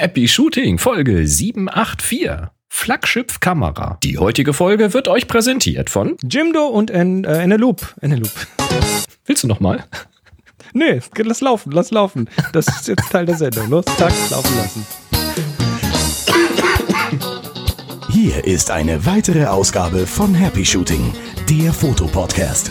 Happy Shooting, Folge 784. Flaggschiff-Kamera. Die heutige Folge wird euch präsentiert von Jimdo und en, äh, Eneloop. Eneloop. Willst du noch mal? Nee, lass laufen, lass laufen. Das ist jetzt Teil der Sendung. Los, zack, laufen lassen. Hier ist eine weitere Ausgabe von Happy Shooting, der Fotopodcast.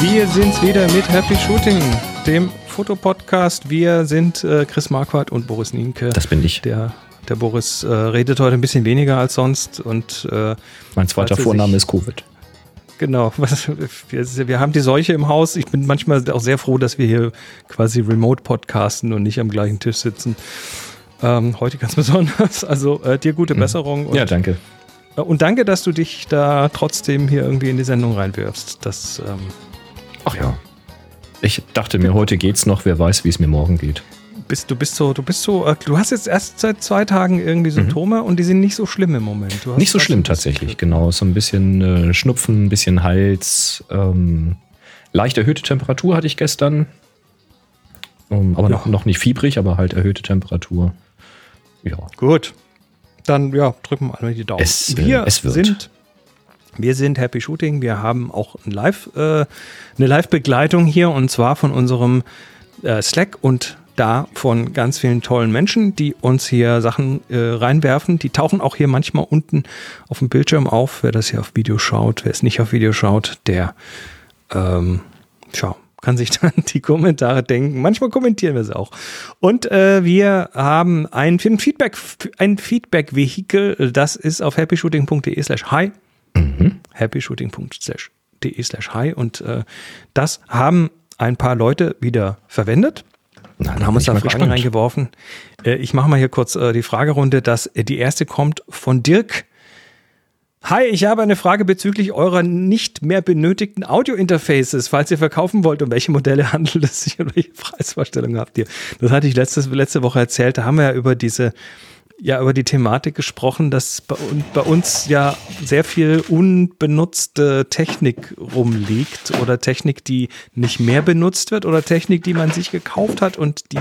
Wir sind's wieder mit Happy Shooting, dem Fotopodcast. Wir sind äh, Chris Marquardt und Boris Nienke. Das bin ich. Der, der Boris äh, redet heute ein bisschen weniger als sonst und äh, Mein zweiter er Vorname ist Covid. Genau, wir, haben die Seuche im Haus. Ich bin manchmal auch sehr froh, dass wir hier quasi remote podcasten und nicht am gleichen Tisch sitzen. Ähm, heute ganz besonders. Also äh, dir gute Besserung und, Ja, danke. äh, und danke, dass du dich da trotzdem hier irgendwie in die Sendung reinwirfst. Das, ähm, Ach ja. Ich dachte mir, heute geht's noch. Wer weiß, wie es mir morgen geht. bist, du bist so, du bist so, äh, du hast jetzt erst seit zwei Tagen irgendwie Symptome und die sind nicht so schlimm im Moment. Nicht so schlimm tatsächlich, genau. So ein bisschen äh, Schnupfen, ein bisschen Hals. Ähm, leicht erhöhte Temperatur hatte ich gestern. Ähm, aber noch, Ja. noch nicht fiebrig, aber halt erhöhte Temperatur. Ja. Gut. Dann ja, drücken wir einmal die Daumen. Es, wir es wird. sind wir sind Happy Shooting. Wir haben auch ein Live, äh, eine Live-Begleitung hier und zwar von unserem äh, Slack und da von ganz vielen tollen Menschen, die uns hier Sachen äh, reinwerfen. Die tauchen auch hier manchmal unten auf dem Bildschirm auf. Wer das hier auf Video schaut, wer es nicht auf Video schaut, der ähm, schau, kann sich dann die Kommentare denken. Manchmal kommentieren wir es auch. Und äh, wir haben ein, ein Feedback, ein Feedback-Vehikel, das ist auf happyshooting.de slash hi. happyshooting.de slash hi. Und äh, das haben ein paar Leute wieder verwendet. Na, Und haben uns da Fragen gespannt. reingeworfen. Äh, ich mache mal hier kurz äh, die Fragerunde. Das, die erste kommt von Dirk. Hi, ich habe eine Frage bezüglich eurer nicht mehr benötigten Audio-Interfaces, falls ihr verkaufen wollt. Um welche Modelle handelt es sich und welche Preisvorstellungen habt ihr? Das hatte ich letztes, letzte Woche erzählt. Da haben wir ja über diese, ja, über die Thematik gesprochen, dass bei, bei uns ja sehr viel unbenutzte Technik rumliegt oder Technik, die nicht mehr benutzt wird oder Technik, die man sich gekauft hat und die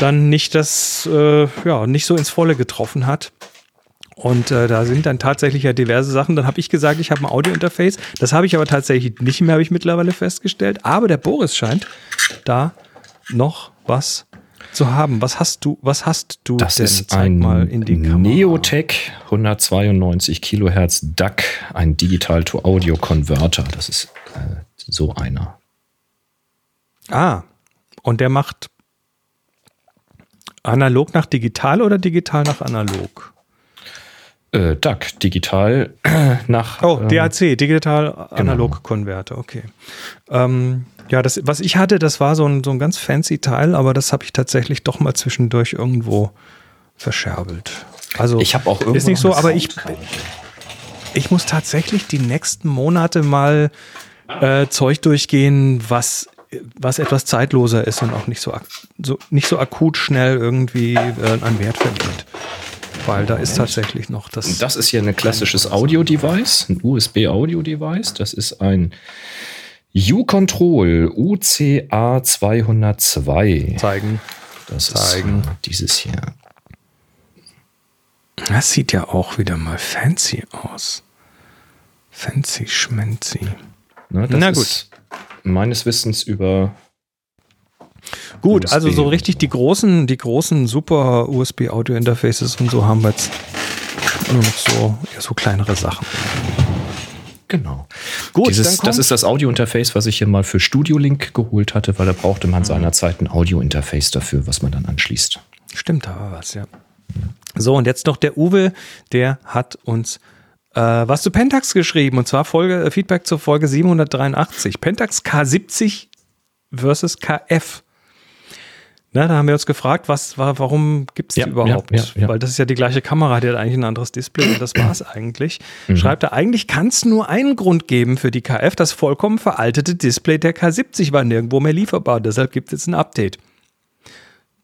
dann nicht das, äh, ja, nicht so ins Volle getroffen hat. Und äh, da sind dann tatsächlich ja diverse Sachen. Dann habe ich gesagt, ich habe ein Audio-Interface. Das habe ich aber tatsächlich nicht mehr, habe ich mittlerweile festgestellt. Aber der Boris scheint da noch was zu haben. Was hast du, was hast du Das denn? ist Zeig ein mal in die Kamera. Neotech 192 Kilohertz DAC, ein Digital-to-Audio-Converter. Das ist äh, so einer. Ah, und der macht analog nach digital oder digital nach analog? Äh, DAC, digital nach. Oh, ähm, DAC, Digital Analog Konverter, okay. Ähm, ja, das, was ich hatte, das war so ein, so ein ganz fancy Teil, aber das habe ich tatsächlich doch mal zwischendurch irgendwo verscherbelt. Also Ich habe auch irgendwo ist nicht so, aber ich, ich muss tatsächlich die nächsten Monate mal äh, Zeug durchgehen, was was etwas zeitloser ist und auch nicht so, so nicht so akut schnell irgendwie äh, an Wert verliert. Weil da ist tatsächlich noch das. Das ist hier ein klassisches Audio-Device, ein USB-Audio-Device. Das ist ein U-Control UCA 202. zeigen. Das zeigen. ist dieses hier. Das sieht ja auch wieder mal fancy aus. Fancy schmenzi. Ne, das Na ist meines Wissens über Gut, USB also so richtig die großen, die großen super USB Audio Interfaces und so haben wir jetzt nur noch so, ja, so kleinere Sachen. Genau. Gut, Dieses, das ist das Audio-Interface, was ich hier mal für Studio Link geholt hatte, weil da brauchte man seinerzeit ein Audio-Interface dafür, was man dann anschließt. Stimmt aber was, ja. So, und jetzt noch der Uwe, der hat uns äh, was zu Pentax geschrieben und zwar Folge, äh, Feedback zur Folge 783. Pentax K70 versus KF. Na, da haben wir uns gefragt, was war, warum gibt es Ja, die überhaupt? ja, ja, ja. Weil das ist ja die gleiche Kamera, die hat eigentlich ein anderes Display und das war es eigentlich. Mhm. Schreibt er, eigentlich kann es nur einen Grund geben für die KF. Das vollkommen veraltete Display der K70 war nirgendwo mehr lieferbar. Deshalb gibt es jetzt ein Update.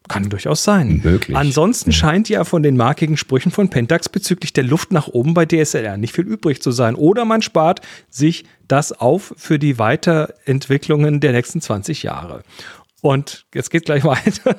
Kann durchaus sein. Möglich. Ansonsten scheint ja von den markigen Sprüchen von Pentax bezüglich der Luft nach oben bei DSLR nicht viel übrig zu sein. Oder man spart sich das auf für die Weiterentwicklungen der nächsten 20 Jahre. Und jetzt geht gleich weiter.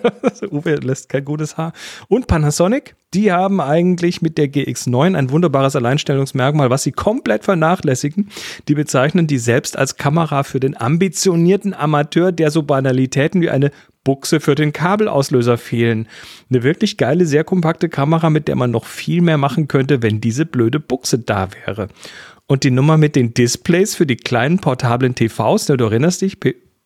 Uwe lässt kein gutes Haar. Und Panasonic, die haben eigentlich mit der GX9 ein wunderbares Alleinstellungsmerkmal, was sie komplett vernachlässigen. Die bezeichnen die selbst als Kamera für den ambitionierten Amateur, der so Banalitäten wie eine Buchse für den Kabelauslöser fehlen. Eine wirklich geile, sehr kompakte Kamera, mit der man noch viel mehr machen könnte, wenn diese blöde Buchse da wäre. Und die Nummer mit den Displays für die kleinen portablen TVs, ne, du erinnerst dich,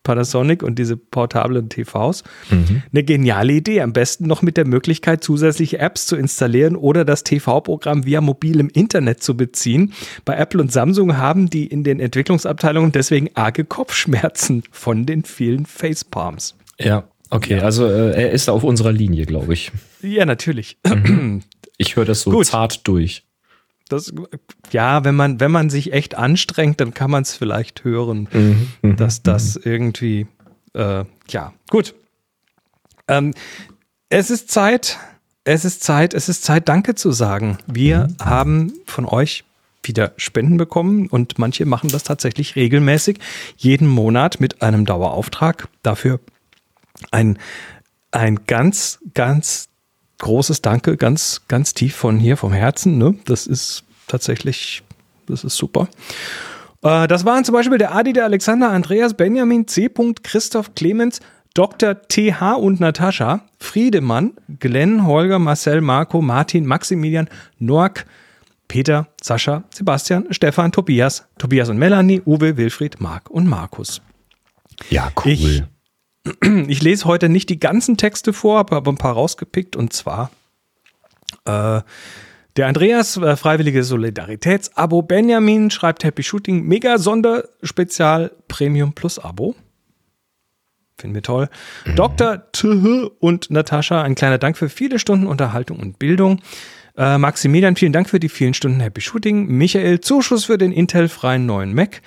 Panasonic und diese portablen TVs. Mhm. Eine geniale Idee. Am besten noch mit der Möglichkeit, zusätzliche Apps zu installieren oder das TV-Programm via mobilem Internet zu beziehen. Bei Apple und Samsung haben die in den Entwicklungsabteilungen deswegen arge Kopfschmerzen von den vielen Facepalms. Ja, okay. Also äh, er ist auf unserer Linie, glaube ich. Ja, natürlich. Mhm. Ich höre das so Gut. zart durch. Das, ja, wenn man, wenn man sich echt anstrengt, dann kann man es vielleicht hören, mhm, mhm. dass das irgendwie, äh, ja, gut. Ähm, es ist Zeit, es ist Zeit, es ist Zeit, Danke zu sagen. Wir mhm. haben von euch wieder Spenden bekommen und manche machen das tatsächlich regelmäßig, jeden Monat mit einem Dauerauftrag. Dafür ein, ein ganz, ganz großes Danke, ganz, ganz tief von hier, vom Herzen. Ne? Das ist tatsächlich, das ist super. Äh, das waren zum Beispiel der Adi, der Alexander, Andreas, Benjamin, C. Christoph, Clemens, Dr. TH und Natascha, Friedemann, Glenn, Holger, Marcel, Marco, Martin, Maximilian, Noack, Peter, Sascha, Sebastian, Stefan, Tobias, Tobias und Melanie, Uwe, Wilfried, Marc und Markus. Ja, cool. Ich ich lese heute nicht die ganzen Texte vor, habe aber ein paar rausgepickt und zwar äh, der Andreas, äh, freiwillige Solidaritätsabo. Benjamin schreibt Happy Shooting, mega Sonderspezial Premium Plus Abo. Finden wir toll. Mhm. Dr. T und Natascha, ein kleiner Dank für viele Stunden Unterhaltung und Bildung. Äh, Maximilian, vielen Dank für die vielen Stunden Happy Shooting. Michael, Zuschuss für den Intel-freien neuen Mac.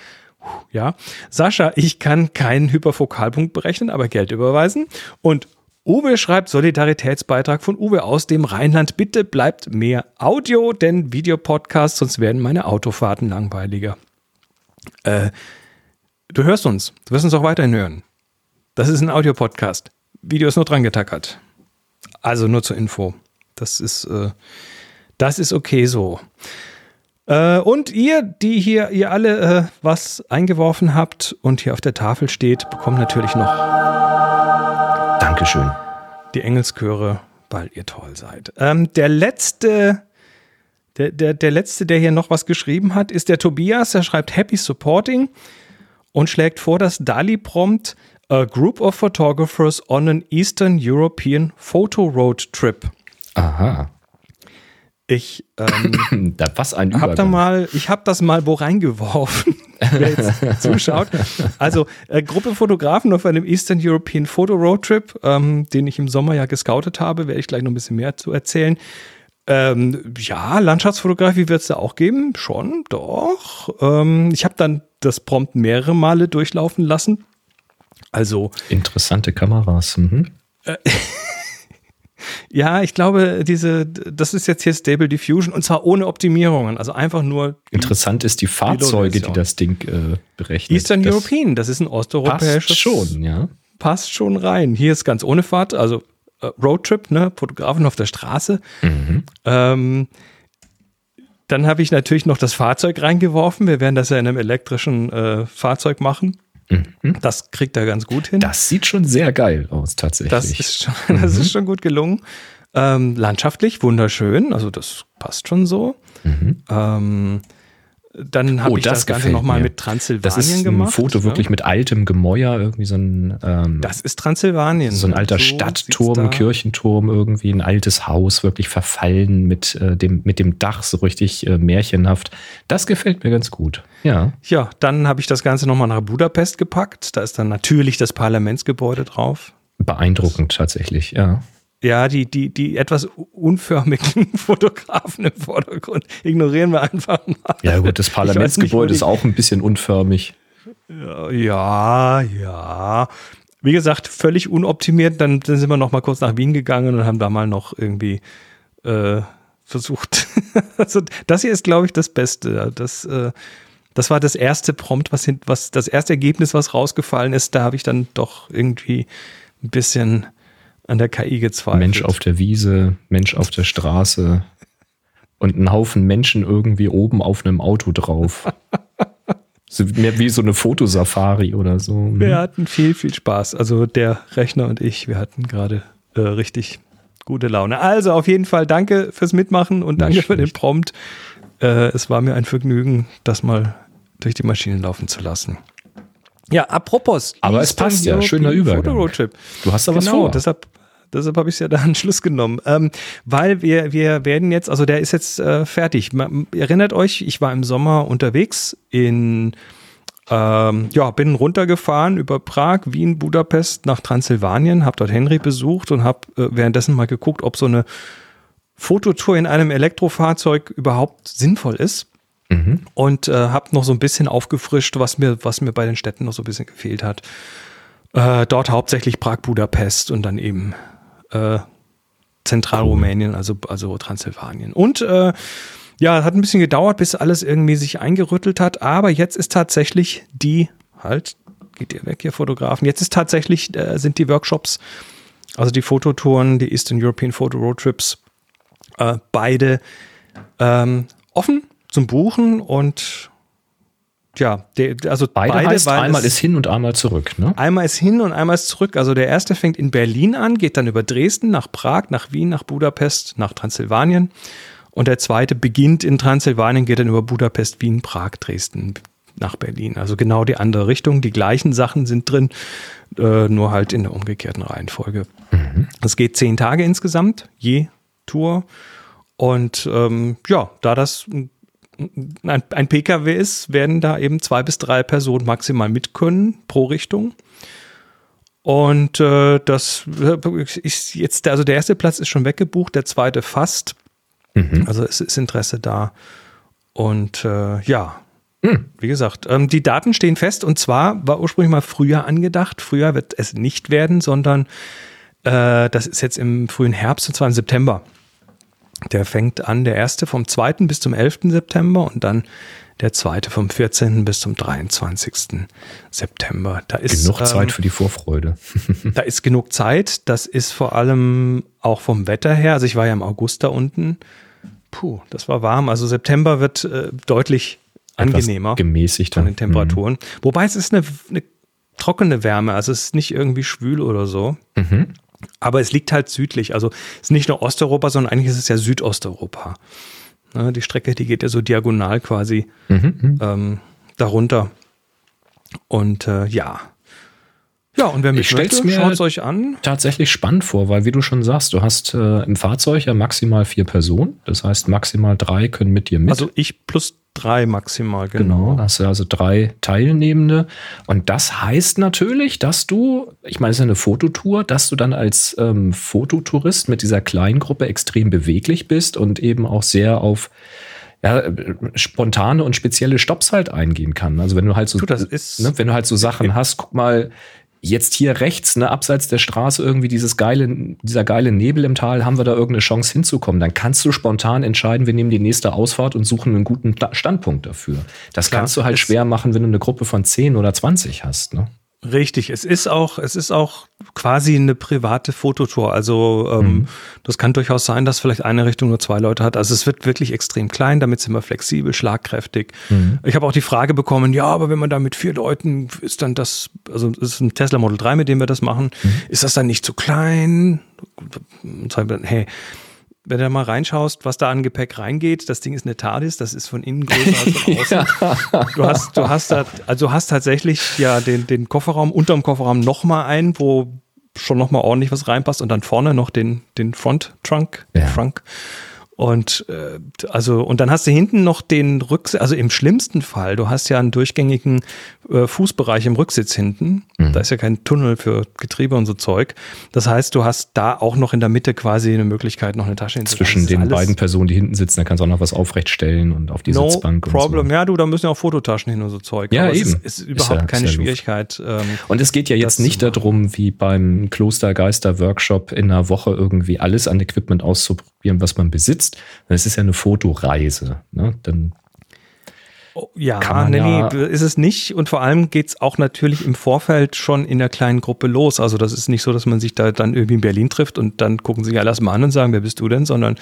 Ja. Sascha, ich kann keinen Hyperfokalpunkt berechnen, aber Geld überweisen. Und Uwe schreibt Solidaritätsbeitrag von Uwe aus dem Rheinland. Bitte bleibt mehr Audio, denn Videopodcast, sonst werden meine Autofahrten langweiliger. Äh, du hörst uns. Du wirst uns auch weiterhin hören. Das ist ein Audiopodcast. Video ist nur dran getackert. Also nur zur Info. Das ist, äh, das ist okay so. Äh, und ihr, die hier, ihr alle äh, was eingeworfen habt und hier auf der Tafel steht, bekommt natürlich noch Dankeschön. Die Engelschöre, weil ihr toll seid. Ähm, der letzte, der, der, der letzte, der hier noch was geschrieben hat, ist der Tobias. Er schreibt Happy Supporting und schlägt vor, dass Dali prompt A Group of Photographers on an Eastern European Photo Road Trip. Aha. Ich ähm, da, was ein hab da mal, ich habe das mal wo reingeworfen, wer jetzt zuschaut. Also äh, Gruppe Fotografen auf einem Eastern European Photo Road Trip, ähm, den ich im Sommer ja gescoutet habe, werde ich gleich noch ein bisschen mehr zu erzählen. Ähm, ja, Landschaftsfotografie wird es da auch geben, schon, doch. Ähm, ich habe dann das Prompt mehrere Male durchlaufen lassen. Also interessante Kameras. Mhm. Äh, ja, ich glaube, diese, das ist jetzt hier Stable Diffusion und zwar ohne Optimierungen, also einfach nur. Interessant ist die Fahrzeuge, die das Ding äh, berechnet. Eastern das European, das ist ein osteuropäisches. Passt schon, ja. Passt schon rein. Hier ist ganz ohne Fahrt, also äh, Roadtrip, ne, Fotografen auf der Straße. Mhm. Ähm, dann habe ich natürlich noch das Fahrzeug reingeworfen. Wir werden das ja in einem elektrischen äh, Fahrzeug machen. Mhm. Das kriegt er ganz gut hin. Das sieht schon sehr geil aus, tatsächlich. Das ist schon, das ist mhm. schon gut gelungen. Ähm, landschaftlich wunderschön, also das passt schon so. Mhm. Ähm, dann habe oh, ich das, das Ganze nochmal mit Transsilvanien gemacht. Das ist ein gemacht, Foto wirklich ja. mit altem Gemäuer, irgendwie so ein. Ähm, das ist Transsilvanien. So ein alter so Stadtturm, Kirchenturm, irgendwie ein altes Haus, wirklich verfallen mit, äh, dem, mit dem Dach, so richtig äh, märchenhaft. Das gefällt mir ganz gut. Ja. Ja, dann habe ich das Ganze nochmal nach Budapest gepackt. Da ist dann natürlich das Parlamentsgebäude drauf. Beeindruckend tatsächlich, ja. Ja, die, die, die etwas unförmigen Fotografen im Vordergrund ignorieren wir einfach mal. Ja, gut, das Parlamentsgebäude ist auch ein bisschen unförmig. Ja, ja. Wie gesagt, völlig unoptimiert. Dann, dann sind wir noch mal kurz nach Wien gegangen und haben da mal noch irgendwie äh, versucht. also das hier ist, glaube ich, das Beste. Das, äh, das war das erste Prompt, was, hin, was das erste Ergebnis, was rausgefallen ist. Da habe ich dann doch irgendwie ein bisschen an der KI gezweifelt. Mensch auf der Wiese, Mensch auf der Straße und ein Haufen Menschen irgendwie oben auf einem Auto drauf. so mehr wie so eine Fotosafari oder so. Mhm. Wir hatten viel, viel Spaß. Also der Rechner und ich, wir hatten gerade äh, richtig gute Laune. Also auf jeden Fall danke fürs Mitmachen und danke für den Prompt. Äh, es war mir ein Vergnügen, das mal durch die Maschine laufen zu lassen. Ja, apropos. Aber es passt ja, schöner Übergang. Du hast da was genau, vor. Deshalb, deshalb habe ich es ja da an Schluss genommen. Ähm, weil wir, wir werden jetzt, also der ist jetzt äh, fertig. Man, erinnert euch, ich war im Sommer unterwegs in, ähm, ja, bin runtergefahren über Prag, Wien, Budapest nach Transsilvanien, habe dort Henry besucht und habe äh, währenddessen mal geguckt, ob so eine Fototour in einem Elektrofahrzeug überhaupt sinnvoll ist. Mhm. Und äh, habe noch so ein bisschen aufgefrischt, was mir, was mir bei den Städten noch so ein bisschen gefehlt hat. Äh, dort hauptsächlich Prag, Budapest und dann eben äh, Zentralrumänien, also, also Transsilvanien. Und äh, ja, hat ein bisschen gedauert, bis alles irgendwie sich eingerüttelt hat, aber jetzt ist tatsächlich die, halt, geht ihr weg, ihr Fotografen, jetzt ist tatsächlich, äh, sind die Workshops, also die Fototouren, die Eastern European Photo Road Trips, äh, beide ähm, offen zum Buchen und ja, der, also beide, beide heißt, einmal ist hin und einmal zurück. Ne? Einmal ist hin und einmal ist zurück. Also der erste fängt in Berlin an, geht dann über Dresden, nach Prag, nach Wien, nach Budapest, nach Transsilvanien. Und der zweite beginnt in Transsilvanien, geht dann über Budapest, Wien, Prag, Dresden, nach Berlin. Also genau die andere Richtung. Die gleichen Sachen sind drin, äh, nur halt in der umgekehrten Reihenfolge. Es mhm. geht zehn Tage insgesamt, je Tour. Und ähm, ja, da das ein ein, ein Pkw ist, werden da eben zwei bis drei Personen maximal mit können pro Richtung. Und äh, das ist jetzt, also der erste Platz ist schon weggebucht, der zweite fast. Mhm. Also es ist Interesse da. Und äh, ja, mhm. wie gesagt, ähm, die Daten stehen fest und zwar war ursprünglich mal früher angedacht. Früher wird es nicht werden, sondern äh, das ist jetzt im frühen Herbst und zwar im September. Der fängt an, der erste vom 2. bis zum 11. September und dann der zweite vom 14. bis zum 23. September. Da ist genug Zeit ähm, für die Vorfreude. da ist genug Zeit. Das ist vor allem auch vom Wetter her. Also ich war ja im August da unten. Puh, das war warm. Also September wird äh, deutlich angenehmer. gemäßigt von den Temperaturen. Mhm. Wobei es ist eine, eine, trockene Wärme. Also es ist nicht irgendwie schwül oder so. Mhm. Aber es liegt halt südlich. Also es ist nicht nur Osteuropa, sondern eigentlich ist es ja Südosteuropa. Ne, die Strecke, die geht ja so diagonal quasi mhm, mhm. ähm, darunter. Und äh, ja. Ja, und wer mich möchte, schaut es euch an. Tatsächlich spannend vor, weil wie du schon sagst, du hast äh, im Fahrzeug ja maximal vier Personen. Das heißt, maximal drei können mit dir mit. Also ich plus drei maximal, genau. Genau, hast du also drei Teilnehmende. Und das heißt natürlich, dass du, ich meine, es ist eine Fototour, dass du dann als ähm, Fototourist mit dieser kleinen Gruppe extrem beweglich bist und eben auch sehr auf ja, spontane und spezielle Stops halt eingehen kann. Also wenn du halt so, du, ne, wenn du halt so Sachen hast, guck mal, jetzt hier rechts, ne, abseits der Straße irgendwie dieses geile, dieser geile Nebel im Tal, haben wir da irgendeine Chance hinzukommen, dann kannst du spontan entscheiden, wir nehmen die nächste Ausfahrt und suchen einen guten Standpunkt dafür. Das Klar, kannst du halt schwer machen, wenn du eine Gruppe von 10 oder 20 hast, ne? Richtig, es ist auch, es ist auch quasi eine private Fototour. Also ähm, mhm. das kann durchaus sein, dass vielleicht eine Richtung nur zwei Leute hat. Also es wird wirklich extrem klein, damit sind wir flexibel, schlagkräftig. Mhm. Ich habe auch die Frage bekommen, ja, aber wenn man da mit vier Leuten ist dann das, also es ist ein Tesla Model 3, mit dem wir das machen, mhm. ist das dann nicht zu klein? Hey, wenn du mal reinschaust, was da an Gepäck reingeht, das Ding ist eine TARDIS, das ist von innen größer als von außen. ja. Du hast, du hast da, also hast tatsächlich ja den, den Kofferraum, unterm Kofferraum nochmal ein, wo schon nochmal ordentlich was reinpasst und dann vorne noch den, den Front Trunk, ja. Trunk. Und äh, also und dann hast du hinten noch den Rücksitz, also im schlimmsten Fall, du hast ja einen durchgängigen äh, Fußbereich im Rücksitz hinten. Mhm. Da ist ja kein Tunnel für Getriebe und so Zeug. Das heißt, du hast da auch noch in der Mitte quasi eine Möglichkeit, noch eine Tasche Zwischen den beiden Personen, die hinten sitzen, da kannst du auch noch was aufrechtstellen und auf die no Sitzbank. Problem. So. Ja, du, da müssen ja auch Fototaschen hin und so Zeug. Ja, Aber eben. Es ist, ist überhaupt ist ja, keine ist ja Schwierigkeit. Ähm, und es geht ja jetzt nicht darum, wie beim Klostergeister-Workshop in einer Woche irgendwie alles an Equipment auszuprobieren, was man besitzt. Es ist ja eine Fotoreise. Ne? Dann Ja, Kann man nee, ja- ist es nicht. Und vor allem geht's auch natürlich im Vorfeld schon in der kleinen Gruppe los. Also das ist nicht so, dass man sich da dann irgendwie in Berlin trifft und dann gucken sich alle erstmal an und sagen, wer bist du denn? Sondern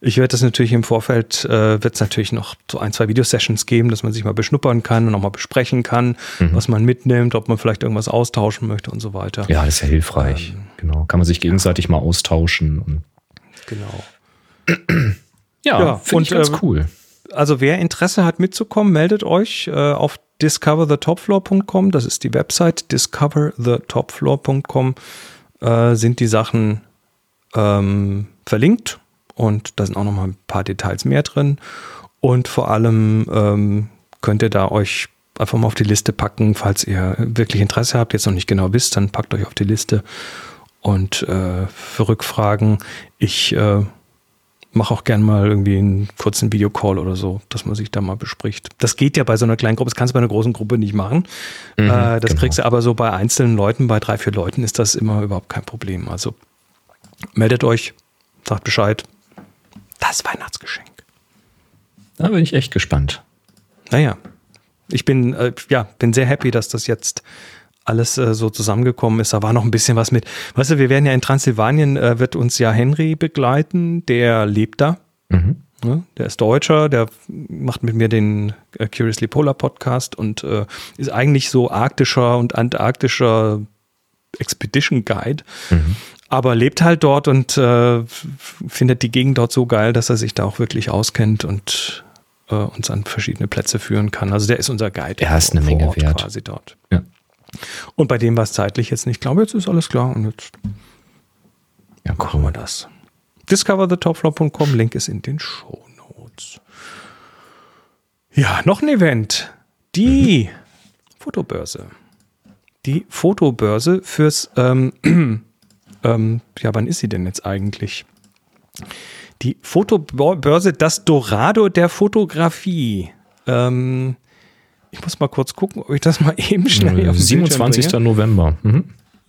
ich werde das natürlich im Vorfeld, äh, wird es natürlich noch so ein, zwei Videosessions geben, dass man sich mal beschnuppern kann und auch mal besprechen kann, was man mitnimmt, ob man vielleicht irgendwas austauschen möchte und so weiter. Ja, das ist ja hilfreich. genau. Kann man sich gegenseitig mal austauschen. Genau. Ja, Ja, finde ich ganz äh, cool. Also wer Interesse hat mitzukommen, meldet euch äh, auf discoverthetopfloor.com. Das ist die Website discoverthetopfloor.com. Äh, sind die Sachen ähm, verlinkt und da sind auch noch mal ein paar Details mehr drin. Und vor allem ähm, könnt ihr da euch einfach mal auf die Liste packen, falls ihr wirklich Interesse habt, jetzt noch nicht genau wisst, dann packt euch auf die Liste. Und äh, für Rückfragen, ich äh, mache auch gern mal irgendwie einen kurzen Videocall oder so, dass man sich da mal bespricht. Das geht ja bei so einer kleinen Gruppe, das kannst du bei einer großen Gruppe nicht machen. Mhm, äh, das genau. kriegst du aber so bei einzelnen Leuten, bei drei, vier Leuten ist das immer überhaupt kein Problem. Also meldet euch, sagt Bescheid. Das Weihnachtsgeschenk. Da bin ich echt gespannt. Naja, ich bin, äh, ja, bin sehr happy, dass das jetzt alles äh, so zusammengekommen ist. Da war noch ein bisschen was mit. Weißt du, wir werden ja in Transsilvanien, äh, wird uns ja Henry begleiten, der lebt da. Mhm. Ne? Der ist Deutscher, der macht mit mir den äh, Curiously Polar Podcast und äh, ist eigentlich so arktischer und antarktischer Expedition Guide. Aber lebt halt dort und äh, findet die Gegend dort so geil, dass er sich da auch wirklich auskennt und äh, uns an verschiedene Plätze führen kann. Also der ist unser Guide. Er ist eine Menge Ort wert. quasi dort. Ja. Und bei dem war es zeitlich jetzt nicht. Ich glaube, jetzt ist alles klar und jetzt Ja, machen wir das. Discoverthetopfloor.com, Link ist in den Show Notes. Ja, noch ein Event. Die Fotobörse. Die Fotobörse fürs, ähm, ähm, ja, wann ist sie denn jetzt eigentlich? Die Fotobörse, das Dorado der Fotografie. Ähm, ich muss mal kurz gucken, ob ich das mal eben schnell auf den Bildschirm 27. bringe. November. Mhm.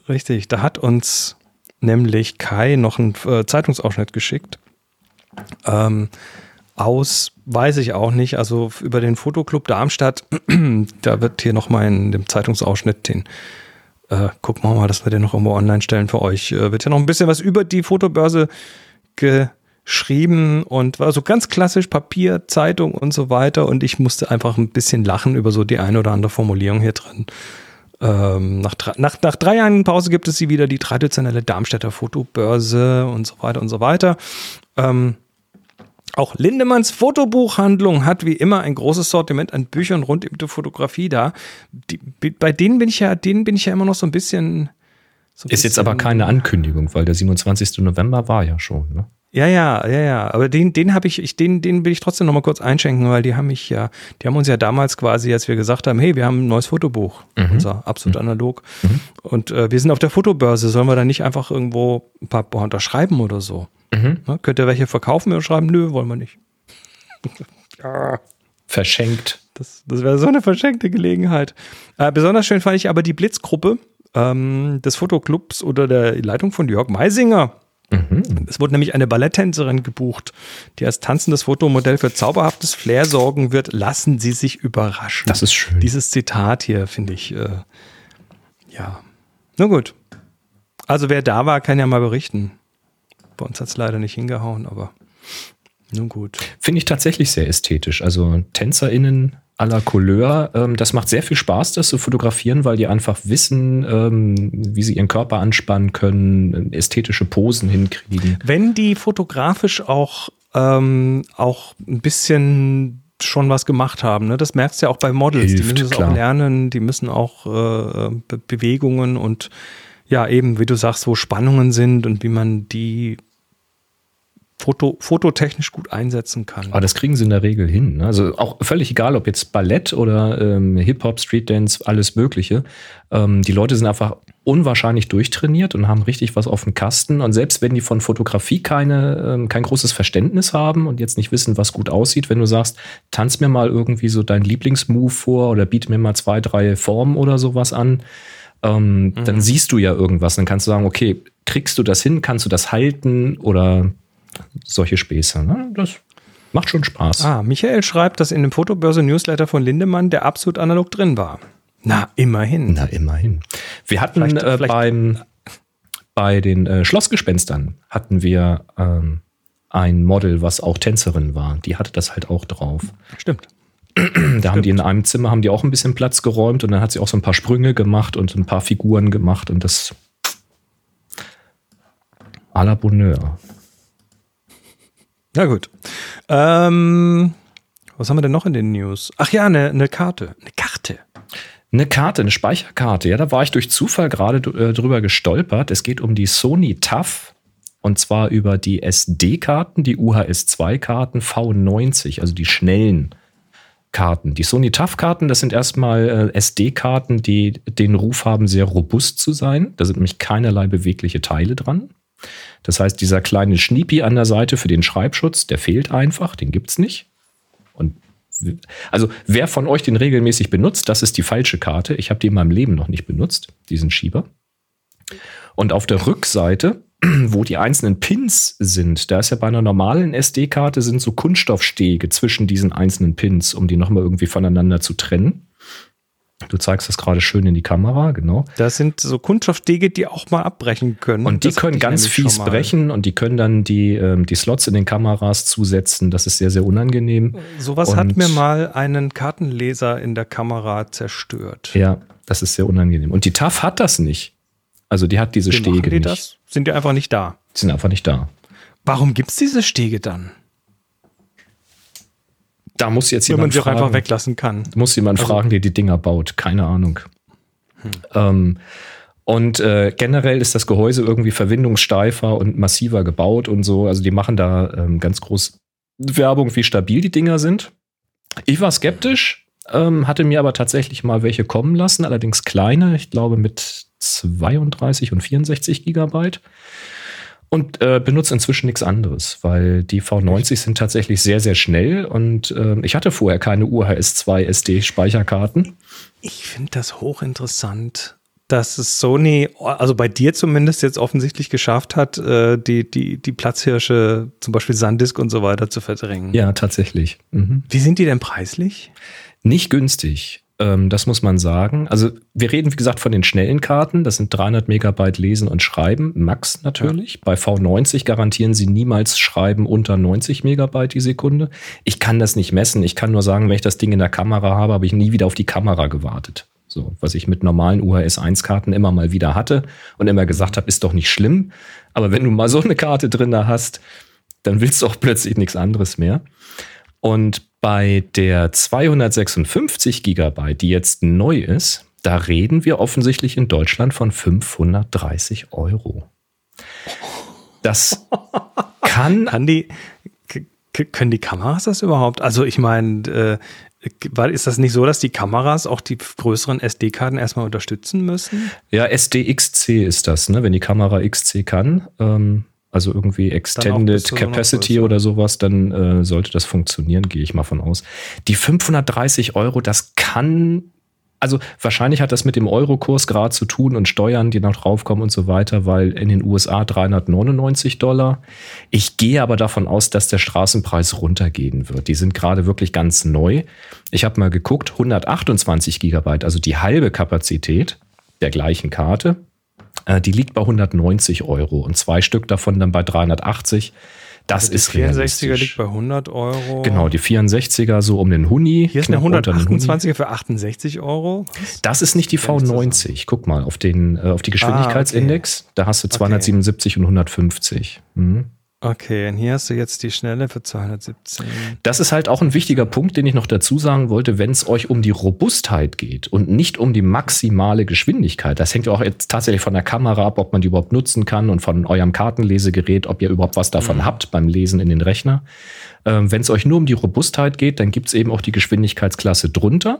Richtig, da hat uns nämlich Kai noch einen äh, Zeitungsausschnitt geschickt. Ähm, aus, weiß ich auch nicht, also über den Fotoclub Darmstadt, da wird hier nochmal in dem Zeitungsausschnitt den, äh, gucken wir mal, dass wir den noch irgendwo online stellen für euch, äh, wird hier noch ein bisschen was über die Fotobörse geschrieben und war so ganz klassisch Papier, Zeitung und so weiter und ich musste einfach ein bisschen lachen über so die eine oder andere Formulierung hier drin. Ähm, nach, drei- nach, nach drei Jahren Pause gibt es sie wieder, die traditionelle Darmstädter Fotobörse und so weiter und so weiter. Ähm, auch Lindemanns Fotobuchhandlung hat wie immer ein großes Sortiment an Büchern rund um die Fotografie da. Die, bei denen bin ich ja, denen bin ich ja immer noch so ein bisschen. So ein Ist jetzt bisschen- aber keine Ankündigung, weil der 27. November war ja schon. Ne? Ja, ja, ja, ja. Aber den, den habe ich, ich, den, den will ich trotzdem noch mal kurz einschenken, weil die haben mich ja, die haben uns ja damals quasi, als wir gesagt haben, hey, wir haben ein neues Fotobuch, unser absolut analog. Und äh, wir sind auf der Fotobörse, sollen wir da nicht einfach irgendwo ein paar unterschreiben oder so? Ne? Könnt ihr welche verkaufen oder schreiben? Nö, wollen wir nicht. ja. Verschenkt. Das, das wäre so eine verschenkte Gelegenheit. Äh, besonders schön fand ich aber die Blitzgruppe ähm, des Fotoclubs oder der Leitung von Jörg Meisinger. Es wurde nämlich eine Balletttänzerin gebucht, die als tanzendes Fotomodell für zauberhaftes Flair sorgen wird. Lassen Sie sich überraschen. Das ist schön. Dieses Zitat hier finde ich, äh, ja. Na gut. Also wer da war, kann ja mal berichten. Bei uns hat es leider nicht hingehauen, aber nun gut. Finde ich tatsächlich sehr ästhetisch. Also TänzerInnen à la Couleur, ähm, das macht sehr viel Spaß, das zu fotografieren, weil die einfach wissen, ähm, wie sie ihren Körper anspannen können, ästhetische Posen hinkriegen. Wenn die fotografisch auch, ähm, auch ein bisschen schon was gemacht haben, ne? das merkst du ja auch bei Models. die Hilft, müssen es klar. auch lernen, die müssen auch äh, Be Bewegungen und ja, eben, wie du sagst, wo Spannungen sind und wie man die Foto, fototechnisch gut einsetzen kann. Aber das kriegen sie in der Regel hin. ne? Also auch völlig egal, ob jetzt Ballett oder ähm, Hip-Hop, Streetdance, alles Mögliche. Ähm, die Leute sind einfach unwahrscheinlich durchtrainiert und haben richtig was auf dem Kasten. Und selbst wenn die von Fotografie keine, ähm, kein großes Verständnis haben und jetzt nicht wissen, was gut aussieht, wenn du sagst, tanz mir mal irgendwie so dein Lieblingsmove vor oder biete mir mal zwei, drei Formen oder sowas an, ähm, dann siehst du ja irgendwas. Dann kannst du sagen, okay, kriegst du das hin, kannst du das halten oder solche Späße. Ne? Das Macht schon Spaß. Ah, Michael schreibt, dass in dem Fotobörse-Newsletter von Lindemann der absolut analog drin war. Na, immerhin. Na, immerhin. Wir hatten Vielleicht- äh, vielleicht- beim, bei den äh, Schlossgespenstern hatten wir ähm, ein Model, was auch Tänzerin war. Die hatte das halt auch drauf. Stimmt. Da haben die in einem Zimmer haben die auch ein bisschen Platz geräumt und dann hat sie auch so ein paar Sprünge gemacht und ein paar Figuren gemacht und das à la Bonheur. Na gut. Ähm, was haben wir denn noch in den News? Ach ja, eine, eine Karte. Eine Karte. Eine Karte, eine Speicherkarte. Ja, da war ich durch Zufall gerade äh, drüber gestolpert. Es geht um die Sony TAF und zwar über die SD-Karten, die UHS-2-Karten V90, also die schnellen Karten. Die Sony TAF-Karten, das sind erstmal äh, SD-Karten, die den Ruf haben, sehr robust zu sein. Da sind nämlich keinerlei bewegliche Teile dran. Das heißt, dieser kleine Schniepi an der Seite für den Schreibschutz, der fehlt einfach, den gibt's nicht. Und also wer von euch den regelmäßig benutzt, das ist die falsche Karte. Ich habe die in meinem Leben noch nicht benutzt, diesen Schieber. Und auf der Rückseite, wo die einzelnen Pins sind, da ist ja bei einer normalen SD-Karte sind so Kunststoffstege zwischen diesen einzelnen Pins, um die nochmal irgendwie voneinander zu trennen. Du zeigst das gerade schön in die Kamera, genau. Das sind so Kunststoffstege, die auch mal abbrechen können. Und die Das können ganz fies brechen und die können dann die, ähm, die Slots in den Kameras zusetzen. Das ist sehr, sehr unangenehm. Sowas hat Und- mir mal einen Kartenleser in der Kamera zerstört. Ja, das ist sehr unangenehm. Und die TAF hat das nicht. Also die hat diese Wie Stege die nicht. das? Sind die einfach nicht da? Die sind einfach nicht da. Warum gibt es diese Stege dann? Da muss jetzt Wenn man jemand sie auch fragen. einfach weglassen kann. Muss jemand Also- fragen, der die Dinger baut. Keine Ahnung. Ähm, und äh, generell ist das Gehäuse irgendwie verwindungssteifer und massiver gebaut und so. Also die machen da ähm, ganz groß Werbung, wie stabil die Dinger sind. Ich war skeptisch, ähm, hatte mir aber tatsächlich mal welche kommen lassen, allerdings kleine, ich glaube mit 32 und 64 Gigabyte. Und äh, benutze inzwischen nichts anderes, weil die V90 sind tatsächlich sehr, sehr schnell und ähm, ich hatte vorher keine UHS 2 SD-Speicherkarten. Ich finde das hochinteressant, dass es Sony, also bei dir zumindest jetzt offensichtlich geschafft hat, äh, die, die, die Platzhirsche, zum Beispiel Sandisk und so weiter zu verdrängen. Ja, tatsächlich. Mhm. Wie sind die denn preislich? Nicht günstig, ähm, das muss man sagen. Also wir reden, wie gesagt, von den schnellen Karten. Das sind 300 Megabyte Lesen und Schreiben, Max natürlich. Bei V90 garantieren sie niemals Schreiben unter 90 Megabyte die Sekunde. Ich kann das nicht messen. Ich kann nur sagen, wenn ich das Ding in der Kamera habe, habe ich nie wieder auf die Kamera gewartet. So, was ich mit normalen UHS-1-Karten immer mal wieder hatte und immer gesagt habe, ist doch nicht schlimm. Aber wenn du mal so eine Karte drin hast, dann willst du auch plötzlich nichts anderes mehr. Und bei der 256 Gigabyte, die jetzt neu ist, da reden wir offensichtlich in Deutschland von 530 Euro. Das kann Kann die, können die Kameras das überhaupt? Also ich meine, äh, ist das nicht so, dass die Kameras auch die größeren SD-Karten erstmal unterstützen müssen? Ja, SDXC ist das, ne? wenn die Kamera XC kann. Ähm, also irgendwie Extended so Capacity oder sowas, dann äh, sollte das funktionieren, gehe ich mal von aus. Die 530 Euro, das kann, also wahrscheinlich hat das mit dem Eurokurs gerade zu tun und Steuern, die noch draufkommen und so weiter, weil in den USA 399 Dollar. Ich gehe aber davon aus, dass der Straßenpreis runtergehen wird. Die sind gerade wirklich ganz neu. Ich habe mal geguckt, 128 Gigabyte, also die halbe Kapazität der gleichen Karte, äh, die liegt bei 190 Euro und zwei Stück davon dann bei 380. Das ist die 64er realistisch. liegt bei 100 Euro. Genau, die 64er so um den Huni. Hier ist eine knapp unter den Huni. 128er für 68 Euro. Was? Das ist nicht die Ja, nicht V90. Guck mal auf den äh, auf die Geschwindigkeitsindex. Da hast du 277 und 150. Mhm. Okay, und hier hast du jetzt die schnelle für 217. Das ist halt auch ein wichtiger Punkt, den ich noch dazu sagen wollte, wenn es euch um die Robustheit geht und nicht um die maximale Geschwindigkeit. Das hängt ja auch jetzt tatsächlich von der Kamera ab, ob man die überhaupt nutzen kann und von eurem Kartenlesegerät, ob ihr überhaupt was davon habt beim Lesen in den Rechner. Ähm, wenn es euch nur um die Robustheit geht, dann gibt es eben auch die Geschwindigkeitsklasse drunter,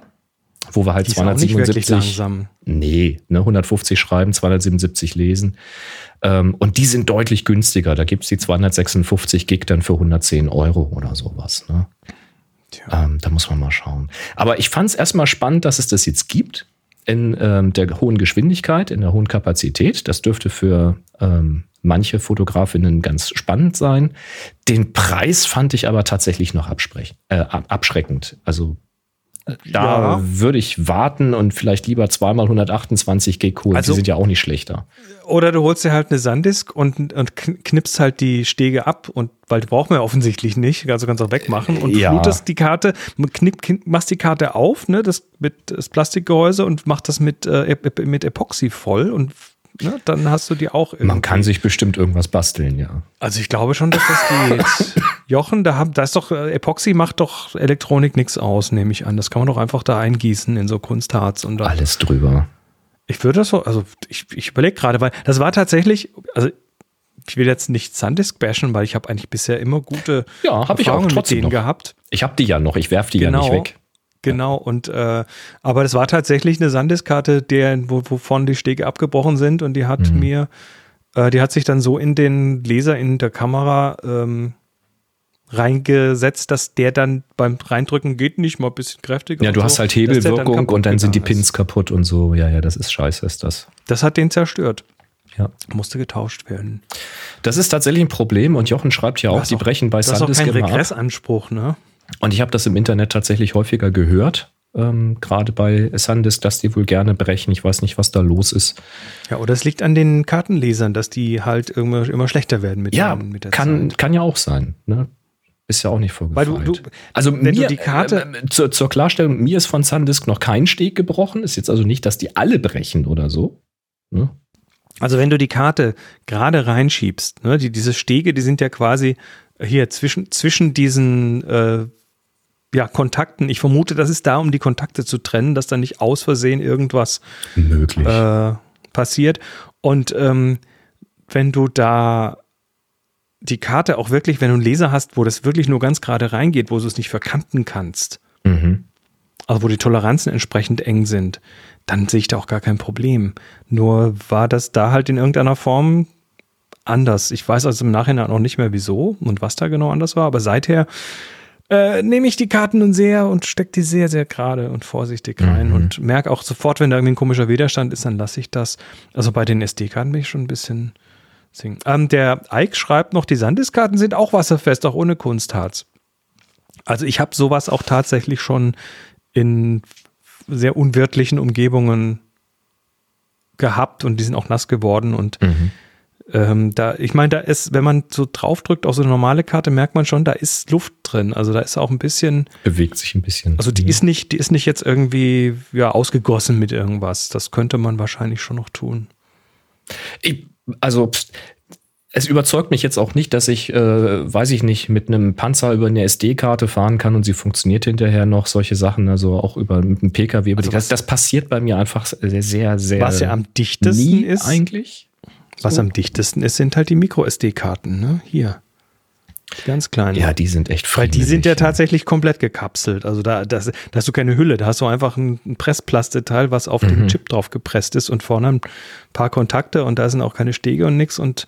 wo wir halt Die ist auch nicht wirklich 277 langsam. Nee, ne, 150 schreiben, 277 lesen. Ähm, und die sind deutlich günstiger. Da gibt's die 256 Gig dann für 110 Euro oder sowas. Ne? Ähm, da muss man mal schauen. Aber ich fand es erstmal spannend, dass es das jetzt gibt. in ähm, der hohen Geschwindigkeit, in der hohen Kapazität. Das dürfte für ähm, manche Fotografinnen ganz spannend sein. Den Preis fand ich aber tatsächlich noch äh, abschreckend. Also da ja. würde ich warten und vielleicht lieber zweimal 128 Gig holen. Also, die sind ja auch nicht schlechter. Oder du holst dir halt eine Sandisk und, und knippst halt die Stege ab und weil die brauchen wir offensichtlich nicht, also kannst du auch wegmachen und ja. flutest die Karte, knipp, knipp, machst die Karte auf, ne, das mit das Plastikgehäuse und machst das mit, äh, mit Epoxy voll und ne, dann hast du die auch irgendwie. Man kann sich bestimmt irgendwas basteln, ja. Also ich glaube schon, dass das geht. Jochen, da, hab, da ist doch, äh, Epoxy macht doch Elektronik nichts aus, nehme ich an. Das kann man doch einfach da eingießen in so Kunstharz und dann, Alles drüber. Ich würde das so, also ich, ich überlege gerade, weil das war tatsächlich, also ich will jetzt nicht Sandisk bashen, weil ich habe eigentlich bisher immer gute ja, hab ich auch mit denen noch. gehabt. Ich habe die ja noch, ich werfe die genau. ja nicht weg. Genau, und äh, aber das war tatsächlich eine Sandiskarte, der, wo, wovon die Stege abgebrochen sind und die hat mhm. mir, äh, die hat sich dann so in den Laser in der Kamera ähm, reingesetzt, dass der dann beim Reindrücken geht nicht mal ein bisschen kräftiger. Ja, du hast so, halt Hebelwirkung und dann sind die Pins ist. kaputt und so. Ja, ja, das ist scheiße, ist das. Das hat den zerstört. Ja. Musste getauscht werden. Das ist tatsächlich ein Problem und Jochen schreibt ja auch, die brechen bei Sandisk Das ist kein Regressanspruch, ne? Und ich habe das im Internet tatsächlich häufiger gehört, ähm, gerade bei Sandisk, dass die wohl gerne brechen. Ich weiß nicht, was da los ist. Ja, oder es liegt an den Kartenlesern, dass die halt immer, immer schlechter werden mit, ja, den, mit der kann, Zeit. kann ja auch sein. Ne? Ist ja auch nicht vorgefallen. Also wenn mir, du die Karte äh, zur, zur, Klarstellung, mir ist von Sandisk noch kein Steg gebrochen. Ist jetzt also nicht, dass die alle brechen oder so. Ne? Also wenn du die Karte gerade reinschiebst, ne, die, diese Stege, die sind ja quasi hier zwischen, zwischen diesen äh, ja, Kontakten. Ich vermute, das ist da, um die Kontakte zu trennen, dass da nicht aus Versehen irgendwas möglich äh, passiert. Und ähm, wenn du da die Karte auch wirklich, wenn du einen Laser hast, wo das wirklich nur ganz gerade reingeht, wo du es nicht verkanten kannst, mhm. also wo die Toleranzen entsprechend eng sind, dann sehe ich da auch gar kein Problem. Nur war das da halt in irgendeiner Form anders. Ich weiß also im Nachhinein auch nicht mehr wieso und was da genau anders war, aber seither äh, nehme ich die Karten nun sehr und stecke die sehr, sehr gerade und vorsichtig rein mhm. und merke auch sofort, wenn da irgendwie ein komischer Widerstand ist, dann lasse ich das. Also bei den SD-Karten bin ich schon ein bisschen singen. Ähm, der Ike schreibt noch, die Sandisk-Karten sind auch wasserfest, auch ohne Kunstharz. Also ich habe sowas auch tatsächlich schon in sehr unwirtlichen Umgebungen gehabt und die sind auch nass geworden und mhm. Ähm, da, ich meine, da ist, wenn man so draufdrückt auf so eine normale Karte, merkt man schon, da ist Luft drin. Also da ist auch ein bisschen. Bewegt sich ein bisschen. Also die ja. ist nicht, die ist nicht jetzt irgendwie ja, ausgegossen mit irgendwas. Das könnte man wahrscheinlich schon noch tun. Ich, also es überzeugt mich jetzt auch nicht, dass ich, äh, weiß ich nicht, mit einem Panzer über eine SD-Karte fahren kann und sie funktioniert hinterher noch, solche Sachen, also auch über mit einem PKW. Also das, das passiert bei mir einfach sehr, sehr, sehr. Was ja am dichtesten ist. Eigentlich. Was am dichtesten ist, sind halt die Micro-SD-Karten, ne? Hier. Ganz klein. Ja, die sind echt Weil die sind ja tatsächlich komplett gekapselt. Also da, das, da hast du keine Hülle, da hast du einfach ein, ein Pressplasteteil, was auf mhm. den Chip drauf gepresst ist und vorne ein paar Kontakte und da sind auch keine Stege und nichts. Und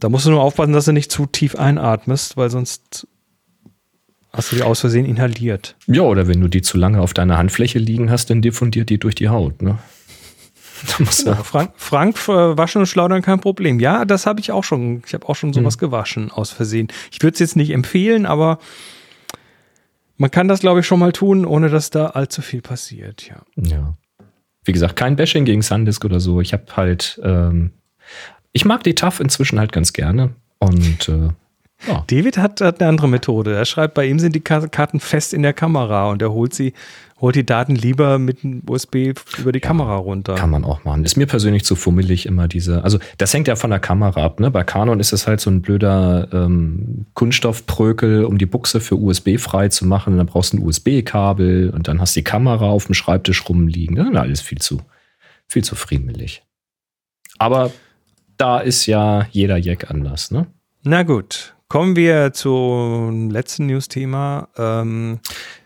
da musst du nur aufpassen, dass du nicht zu tief einatmest, weil sonst hast du die aus Versehen inhaliert. Ja, oder wenn du die zu lange auf deiner Handfläche liegen hast, dann diffundiert die durch die Haut, ne? Ja, Frank, Frank äh, waschen und schleudern kein Problem. Ja, das habe ich auch schon. Ich habe auch schon sowas hm. gewaschen aus Versehen. Ich würde es jetzt nicht empfehlen, aber man kann das, glaube ich, schon mal tun, ohne dass da allzu viel passiert. Ja. Ja. Wie gesagt, kein Bashing gegen Sandisk oder so. Ich habe halt, ähm, ich mag die TAF inzwischen halt ganz gerne und äh, ja. David hat, hat, eine andere Methode. Er schreibt, bei ihm sind die Karten fest in der Kamera und er holt sie holt die Daten lieber mit einem USB über die ja, Kamera runter. Kann man auch machen. Ist mir persönlich zu fummelig immer diese. Also das hängt ja von der Kamera ab. Ne? Bei Canon ist es halt so ein blöder ähm, Kunststoffprökel, um die Buchse für USB frei zu machen. Und dann brauchst du ein USB-Kabel und dann hast du die Kamera auf dem Schreibtisch rumliegen. Ne? Alles viel zu, viel zu friemelig. Aber da ist ja jeder Jack anders, ne? Na gut, kommen wir zum letzten News-Thema. Ähm,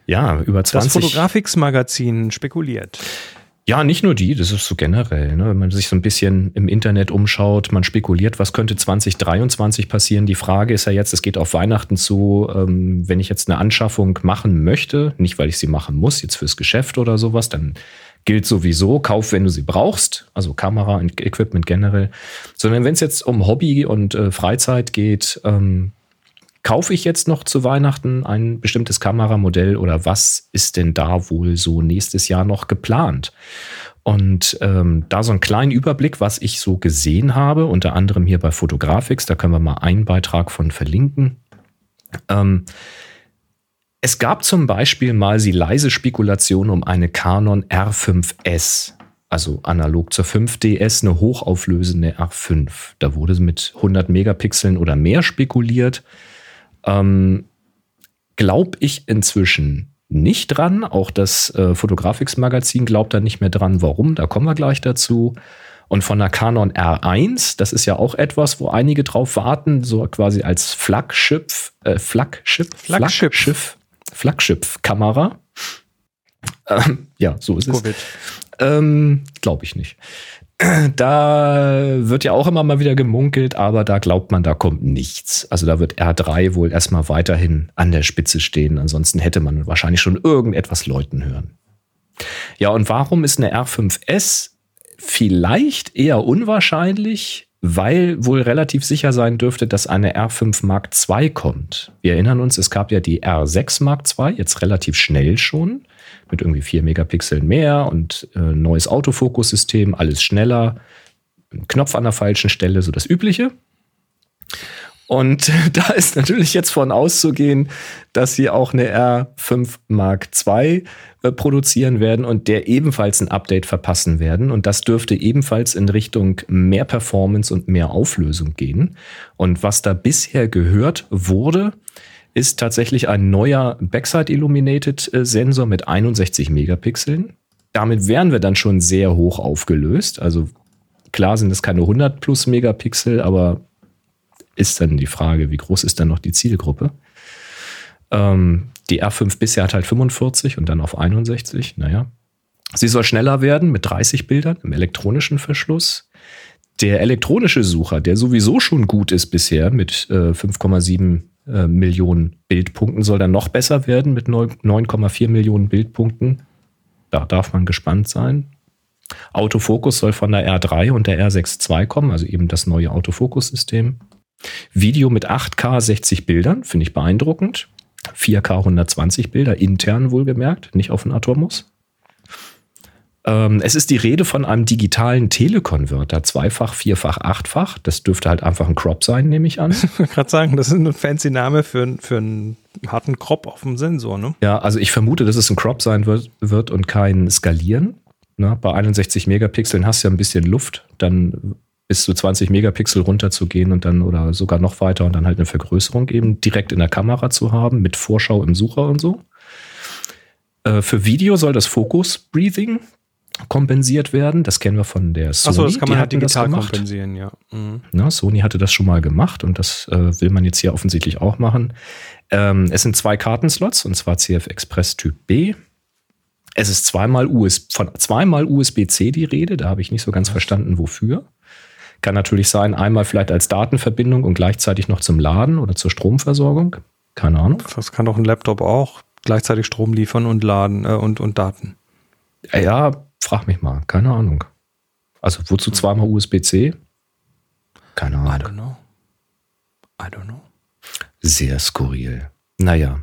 ja, über 20. Das Fotografix-Magazin spekuliert. Ja, nicht nur die, das ist so generell. Ne? Wenn man sich so ein bisschen im Internet umschaut, man spekuliert, was könnte 2023 passieren. Die Frage ist ja jetzt, es geht auf Weihnachten zu, ähm, wenn ich jetzt eine Anschaffung machen möchte, nicht weil ich sie machen muss, jetzt fürs Geschäft oder sowas, dann gilt sowieso, kauf, wenn du sie brauchst, also Kamera und Equipment generell, sondern wenn es jetzt um Hobby und äh, Freizeit geht, ähm, kaufe ich jetzt noch zu Weihnachten ein bestimmtes Kameramodell oder was ist denn da wohl so nächstes Jahr noch geplant? Und ähm, da so einen kleinen Überblick, was ich so gesehen habe, unter anderem hier bei Photographics, da können wir mal einen Beitrag von verlinken. Ähm, es gab zum Beispiel mal die leise Spekulation um eine Canon R5S, also analog zur 5DS, eine hochauflösende R5. Da wurde mit 100 Megapixeln oder mehr spekuliert. Ähm, Glaube ich inzwischen nicht dran. Auch das äh, Photographics-Magazin glaubt da nicht mehr dran. Warum? Da kommen wir gleich dazu. Und von der Canon R1, das ist ja auch etwas, wo einige drauf warten, so quasi als Flaggschiff, äh, Flaggschiff, Flaggschiff, Flaggschiff Flaggschiff-Kamera. Ähm, ja, so ist Covid. es. Ähm, Glaube ich nicht. Da wird ja auch immer mal wieder gemunkelt, aber da glaubt man, da kommt nichts. Also da wird R3 wohl erstmal weiterhin an der Spitze stehen. Ansonsten hätte man wahrscheinlich schon irgendetwas läuten hören. Ja, und warum ist eine R5S vielleicht eher unwahrscheinlich? Weil wohl relativ sicher sein dürfte, dass eine R5 Mark II kommt. Wir erinnern uns, es gab ja die R6 Mark II, jetzt relativ schnell schon, mit irgendwie 4 Megapixeln mehr und äh, neues Autofokussystem, alles schneller, Knopf an der falschen Stelle, so das Übliche. Und da ist natürlich jetzt von auszugehen, dass sie auch eine R5 Mark II äh, produzieren werden und der ebenfalls ein Update verpassen werden. Und das dürfte ebenfalls in Richtung mehr Performance und mehr Auflösung gehen. Und was da bisher gehört wurde, ist tatsächlich ein neuer Backside Illuminated äh, Sensor mit 61 Megapixeln. Damit wären wir dann schon sehr hoch aufgelöst. Also klar sind es keine 100 plus Megapixel, aber ist dann die Frage, wie groß ist dann noch die Zielgruppe? Ähm, die R5 bisher hat halt 45 und dann auf 61. Naja. Sie soll schneller werden mit 30 Bildern im elektronischen Verschluss. Der elektronische Sucher, der sowieso schon gut ist bisher mit äh, 5,7 äh, Millionen Bildpunkten, soll dann noch besser werden mit 9,4 Millionen Bildpunkten. Da darf man gespannt sein. Autofokus soll von der R3 und der R6 II kommen, also eben das neue Autofokussystem. Video mit 8K 60 Bildern, finde ich beeindruckend. 4K 120 Bilder, intern wohlgemerkt, nicht auf den Atomos. Ähm, es ist die Rede von einem digitalen Telekonverter, zweifach, vierfach, achtfach. Das dürfte halt einfach ein Crop sein, nehme ich an. Ich wollte gerade sagen, das ist ein fancy Name für, für einen harten Crop auf dem Sensor, ne? Ja, also ich vermute, dass es ein Crop sein wird, wird und kein Skalieren. Na, bei 61 Megapixeln hast du ja ein bisschen Luft, dann bis zu 20 Megapixel runterzugehen und dann oder sogar noch weiter und dann halt eine Vergrößerung eben direkt in der Kamera zu haben mit Vorschau im Sucher und so. Äh, für Video soll das Focus Breathing kompensiert werden. Das kennen wir von der Sony. Achso, das kann man halt digital kompensieren, ja. Mhm. Na, Sony hatte das schon mal gemacht und das äh, will man jetzt hier offensichtlich auch machen. Ähm, es sind zwei Kartenslots und zwar CF Express Typ B. Es ist zweimal US von zweimal USB-C die Rede, da habe ich nicht so ganz verstanden, wofür. Kann natürlich sein, einmal vielleicht als Datenverbindung und gleichzeitig noch zum Laden oder zur Stromversorgung. Keine Ahnung. Das kann doch ein Laptop auch gleichzeitig Strom liefern und laden äh, und, und Daten. Äh, Ja, frag mich mal. Keine Ahnung. Also wozu zweimal USB-C? Keine I Ahnung. don't know. I don't know. Sehr skurril. Naja.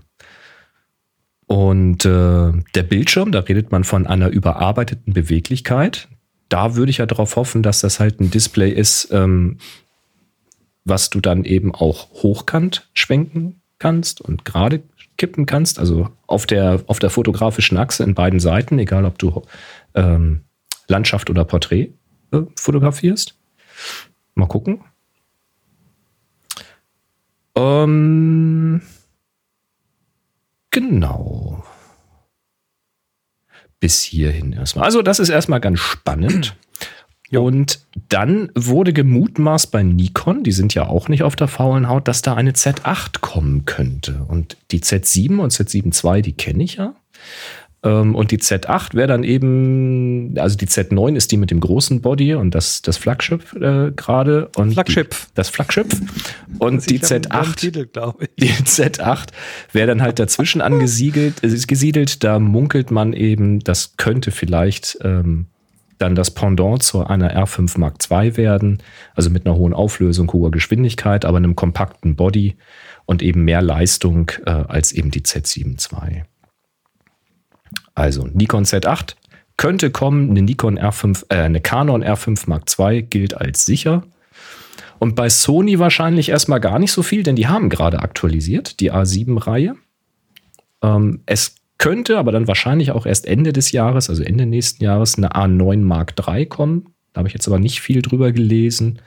Und äh, der Bildschirm, da redet man von einer überarbeiteten Beweglichkeit. Da würde ich ja darauf hoffen, dass das halt ein Display ist, ähm, was du dann eben auch hochkant schwenken kannst und gerade kippen kannst. Also auf der, auf der fotografischen Achse in beiden Seiten, egal ob du ähm, Landschaft oder Porträt äh, fotografierst. Mal gucken. Ähm, genau. Bis hierhin erstmal. Also, das ist erstmal ganz spannend. Und dann wurde gemutmaßt bei Nikon, die sind ja auch nicht auf der faulen Haut, dass da eine Z8 kommen könnte. Und die Z7 und Z7 II, die kenne ich ja. Ähm, und die Z8 wäre dann eben, also die Z9 ist die mit dem großen Body und das, das Flaggschiff äh, gerade. Flaggschiff. das Flaggschiff. Und die Z8, Titel, die Z8 wäre dann halt dazwischen angesiedelt. Äh, gesiedelt. Da munkelt man eben, das könnte vielleicht ähm, dann das Pendant zu einer R5 Mark II werden, also mit einer hohen Auflösung, hoher Geschwindigkeit, aber einem kompakten Body und eben mehr Leistung äh, als eben die Z7 II. Also Nikon Z8 könnte kommen, eine Nikon R5, äh, eine Canon R5 Mark II gilt als sicher. Und bei Sony wahrscheinlich erstmal gar nicht so viel, denn die haben gerade aktualisiert, die A7-Reihe. Ähm, es könnte aber dann wahrscheinlich auch erst Ende des Jahres, also Ende nächsten Jahres, eine A9 Mark III kommen. Da habe ich jetzt aber nicht viel drüber gelesen.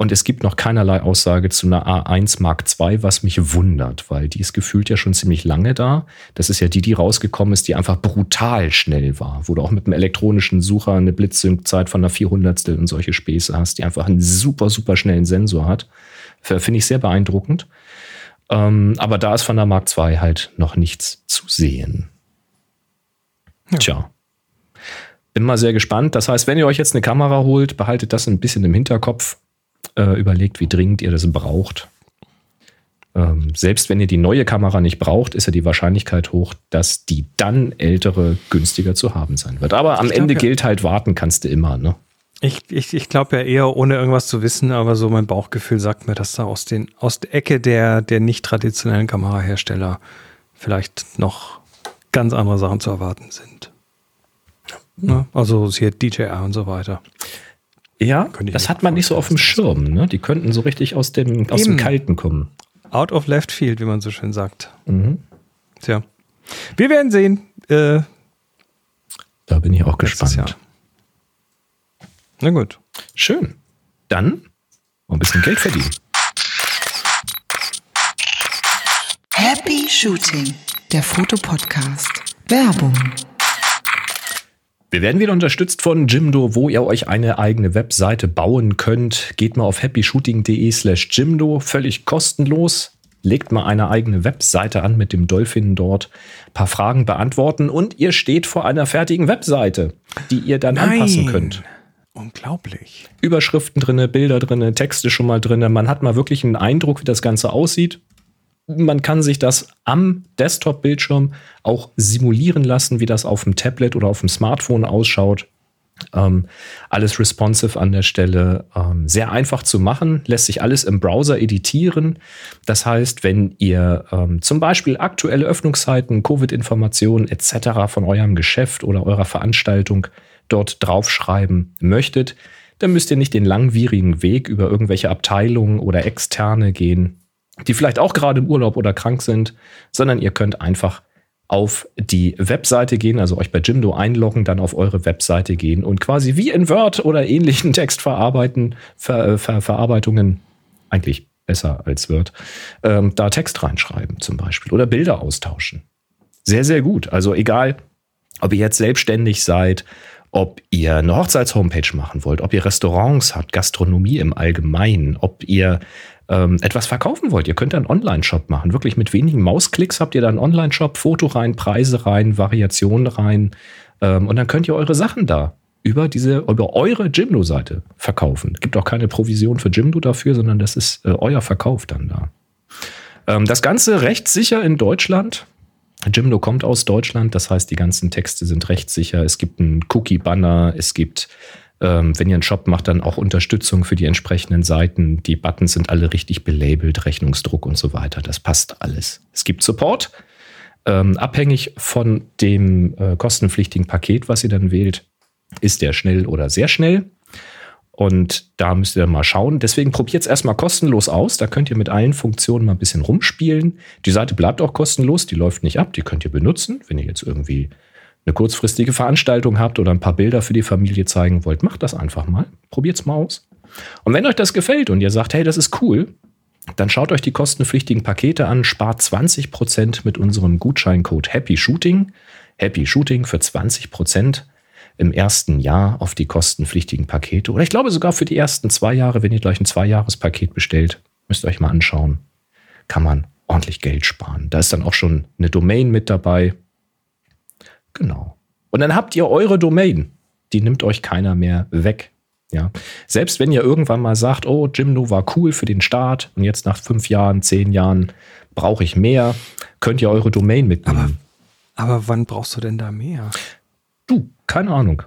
Und es gibt noch keinerlei Aussage zu einer A1 Mark II, was mich wundert, weil die ist gefühlt ja schon ziemlich lange da. Das ist ja die, die rausgekommen ist, die einfach brutal schnell war, wo du auch mit einem elektronischen Sucher eine Blitzsync-Zeit von einer 400 und solche Späße hast, die einfach einen super, super schnellen Sensor hat. Finde ich sehr beeindruckend. Ähm, aber da ist von der Mark II halt noch nichts zu sehen. Ja. Tja. Bin mal sehr gespannt. Das heißt, wenn ihr euch jetzt eine Kamera holt, behaltet das ein bisschen im Hinterkopf äh, überlegt, wie dringend ihr das braucht. Ähm, selbst wenn ihr die neue Kamera nicht braucht, ist ja die Wahrscheinlichkeit hoch, dass die dann ältere günstiger zu haben sein wird. Aber am glaub, Ende ja. gilt halt, warten kannst du immer. Ne? Ich, ich, ich glaube ja eher, ohne irgendwas zu wissen, aber so mein Bauchgefühl sagt mir, dass da aus, den, aus der Ecke der, der nicht traditionellen Kamerahersteller vielleicht noch ganz andere Sachen zu erwarten sind. Ja, also hier DJI und so weiter. Ja, das hat man nicht so auf dem Schirm. Ne? Die könnten so richtig aus dem, aus dem Kalten kommen. Out of left field, wie man so schön sagt. Mhm. Tja. Wir werden sehen. Äh, da bin ich auch gespannt. Jahr. Na gut. Schön. Dann ein bisschen Geld verdienen. Happy Shooting, der Fotopodcast. Werbung. Wir werden wieder unterstützt von Jimdo, wo ihr euch eine eigene Webseite bauen könnt. Geht mal auf happyshooting.de slash Jimdo, völlig kostenlos. Legt mal eine eigene Webseite an mit dem Dolphin dort, paar Fragen beantworten und ihr steht vor einer fertigen Webseite, die ihr dann Nein. anpassen könnt. Unglaublich. Überschriften drinne, Bilder drinne, Texte schon mal drinne. Man hat mal wirklich einen Eindruck, wie das Ganze aussieht man kann sich das am Desktop-Bildschirm auch simulieren lassen, wie das auf dem Tablet oder auf dem Smartphone ausschaut. Ähm, alles responsive an der Stelle. Ähm, sehr einfach zu machen, lässt sich alles im Browser editieren. Das heißt, wenn ihr ähm, zum Beispiel aktuelle Öffnungszeiten, Covid-Informationen etc. von eurem Geschäft oder eurer Veranstaltung dort draufschreiben möchtet, dann müsst ihr nicht den langwierigen Weg über irgendwelche Abteilungen oder Externe gehen, die vielleicht auch gerade im Urlaub oder krank sind, sondern ihr könnt einfach auf die Webseite gehen, also euch bei Jimdo einloggen, dann auf eure Webseite gehen und quasi wie in Word oder ähnlichen Textverarbeiten, Ver, äh, Ver, Verarbeitungen, eigentlich besser als Word, ähm, da Text reinschreiben zum Beispiel oder Bilder austauschen. Sehr, sehr gut. Also egal, ob ihr jetzt selbstständig seid, ob ihr eine Hochzeits-Homepage machen wollt, ob ihr Restaurants habt, Gastronomie im Allgemeinen, ob ihr ähm, etwas verkaufen wollt, ihr könnt einen Online-Shop machen. Wirklich mit wenigen Mausklicks habt ihr da einen Online-Shop, Foto rein, Preise rein, Variationen rein. Ähm, und dann könnt ihr eure Sachen da über diese, über eure Jimdo-Seite verkaufen. Gibt auch keine Provision für Jimdo dafür, sondern das ist äh, euer Verkauf dann da. Ähm, das Ganze rechtssicher in Deutschland. Jimdo kommt aus Deutschland, das heißt, die ganzen Texte sind rechtssicher. Es gibt einen Cookie-Banner, es gibt ähm, wenn ihr einen Shop macht, dann auch Unterstützung für die entsprechenden Seiten. Die Buttons sind alle richtig belabelt, Rechnungsdruck und so weiter. Das passt alles. Es gibt Support. Ähm, abhängig von dem äh, kostenpflichtigen Paket, was ihr dann wählt, ist der schnell oder sehr schnell. Und da müsst ihr mal schauen. Deswegen probiert es erstmal kostenlos aus. Da könnt ihr mit allen Funktionen mal ein bisschen rumspielen. Die Seite bleibt auch kostenlos, die läuft nicht ab, die könnt ihr benutzen. Wenn ihr jetzt irgendwie eine kurzfristige Veranstaltung habt oder ein paar Bilder für die Familie zeigen wollt, macht das einfach mal. Probiert es mal aus. Und wenn euch das gefällt und ihr sagt, hey, das ist cool, dann schaut euch die kostenpflichtigen Pakete an, spart 20% mit unserem Gutscheincode Happy Shooting. Happy Shooting für 20% im ersten Jahr auf die kostenpflichtigen Pakete. Oder ich glaube sogar für die ersten zwei Jahre, wenn ihr gleich ein Zweijahrespaket bestellt, müsst ihr euch mal anschauen. Kann man ordentlich Geld sparen. Da ist dann auch schon eine Domain mit dabei Genau. Und dann habt ihr eure Domain. Die nimmt euch keiner mehr weg. Ja. Selbst wenn ihr irgendwann mal sagt, oh, Jimdo war cool für den Start und jetzt nach fünf Jahren, zehn Jahren brauche ich mehr, könnt ihr eure Domain mitnehmen. Aber, aber wann brauchst du denn da mehr? Du, keine Ahnung.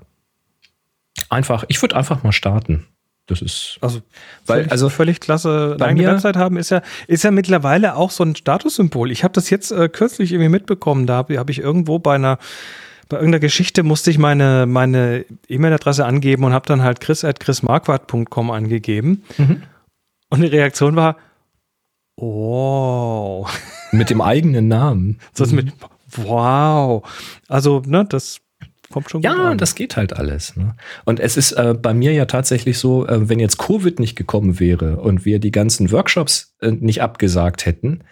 Einfach, ich würde einfach mal starten. Das ist. Also, Weil- völlig, also völlig klasse. Eine eigene Website haben ist ja, ist ja mittlerweile auch so ein Statussymbol. Ich habe das jetzt äh, kürzlich irgendwie mitbekommen. Da habe hab ich irgendwo bei einer, bei irgendeiner Geschichte musste ich meine, meine E-Mail-Adresse angeben und habe dann halt chris.chrismarquardt.com angegeben. Mhm. Und die Reaktion war, oh, mit dem eigenen Namen. so ist mit, wow. Also, ne, das kommt schon gut Ja, das geht halt alles. Ne? Und es ist äh, bei mir ja tatsächlich so, äh, wenn jetzt Covid nicht gekommen wäre und wir die ganzen Workshops äh, nicht abgesagt hätten,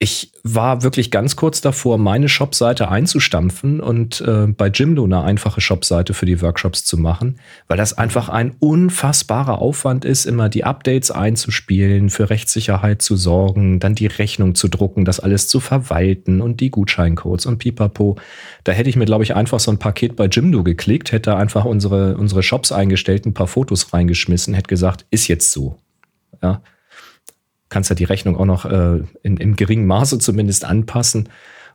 ich war wirklich ganz kurz davor, meine Shopseite einzustampfen und äh, bei Jimdo eine einfache Shopseite für die Workshops zu machen, weil das einfach ein unfassbarer Aufwand ist, immer die Updates einzuspielen, für Rechtssicherheit zu sorgen, dann die Rechnung zu drucken, das alles zu verwalten und die Gutscheincodes und pipapo. Da hätte ich mir, glaube ich, einfach so ein Paket bei Jimdo geklickt, hätte einfach unsere, unsere Shops eingestellt, ein paar Fotos reingeschmissen, hätte gesagt, ist jetzt so. Ja. Kannst ja die Rechnung auch noch äh, in, im geringen Maße zumindest anpassen.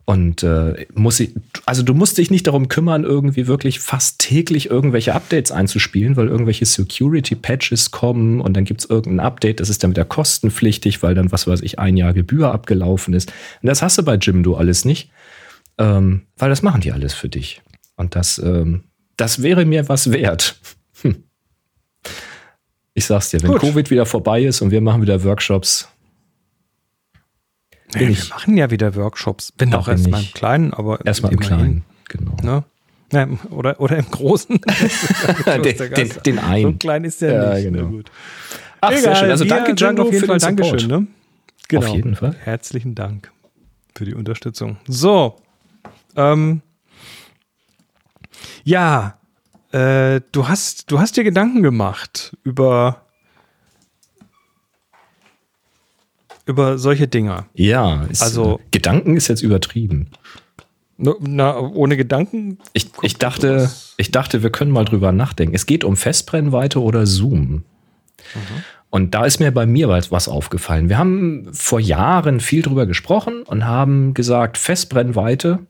Und äh, muss ich, also du musst dich nicht darum kümmern, irgendwie wirklich fast täglich irgendwelche Updates einzuspielen, weil irgendwelche Security-Patches kommen und dann gibt's irgendein Update, das ist dann wieder kostenpflichtig, weil dann, was weiß ich, ein Jahr Gebühr abgelaufen ist. Und das hast du bei Jimdo alles nicht, ähm, weil das machen die alles für dich. Und das, ähm, das wäre mir was wert. Ich sag's dir, wenn Gut. Covid wieder vorbei ist und wir machen wieder Workshops, bin wir ich- machen ja wieder Workshops. Da auch bin erst mal ich- im Kleinen, aber erstmal im Kleinen. Genau. Ne? Ja, oder, oder im Großen. den, den, den so einen. klein ist der Ja, nicht. genau. Na gut. Ach, sehr schön. Also danke, Django, auf jeden für Fall. Dankeschön. Ne? Genau. Auf jeden Fall. Herzlichen Dank für die Unterstützung. So. Ähm, ja, äh, du, hast, du hast dir Gedanken gemacht über, über solche Dinger. Ja, ist, Also- äh, Gedanken ist jetzt übertrieben. Na, ohne Gedanken? Ich, ich, dachte, ich dachte, wir können mal drüber nachdenken. Es geht um Festbrennweite oder Zoom. Und da ist mir bei mir was was aufgefallen. Wir haben vor Jahren viel drüber gesprochen und haben gesagt, Festbrennweite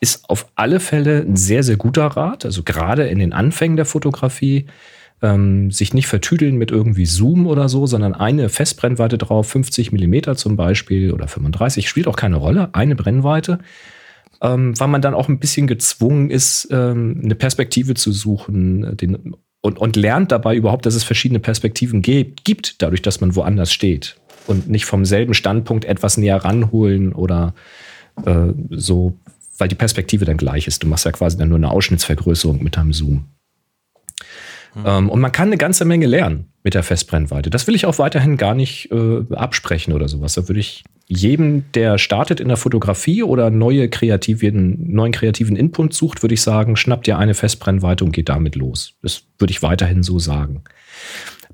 ist auf alle Fälle ein sehr, sehr guter Rat. Also gerade in den Anfängen der Fotografie, ähm, sich nicht vertüdeln mit irgendwie Zoom oder so, sondern eine Festbrennweite drauf, 50 Millimeter zum Beispiel oder 35, spielt auch keine Rolle, eine Brennweite ähm, weil man dann auch ein bisschen gezwungen ist, ähm, eine Perspektive zu suchen äh, den, und, und lernt dabei überhaupt, dass es verschiedene Perspektiven gibt, gibt, dadurch, dass man woanders steht und nicht vom selben Standpunkt etwas näher ranholen oder äh, so, weil die Perspektive dann gleich ist. Du machst ja quasi dann nur eine Ausschnittsvergrößerung mit deinem Zoom. Ähm, und man kann eine ganze Menge lernen mit der Festbrennweite. Das will ich auch weiterhin gar nicht äh, absprechen oder sowas. Da würde ich jedem, der startet in der Fotografie oder neue kreativen, neuen kreativen Input sucht, würde ich sagen, schnappt dir eine Festbrennweite und geht damit los. Das würde ich weiterhin so sagen.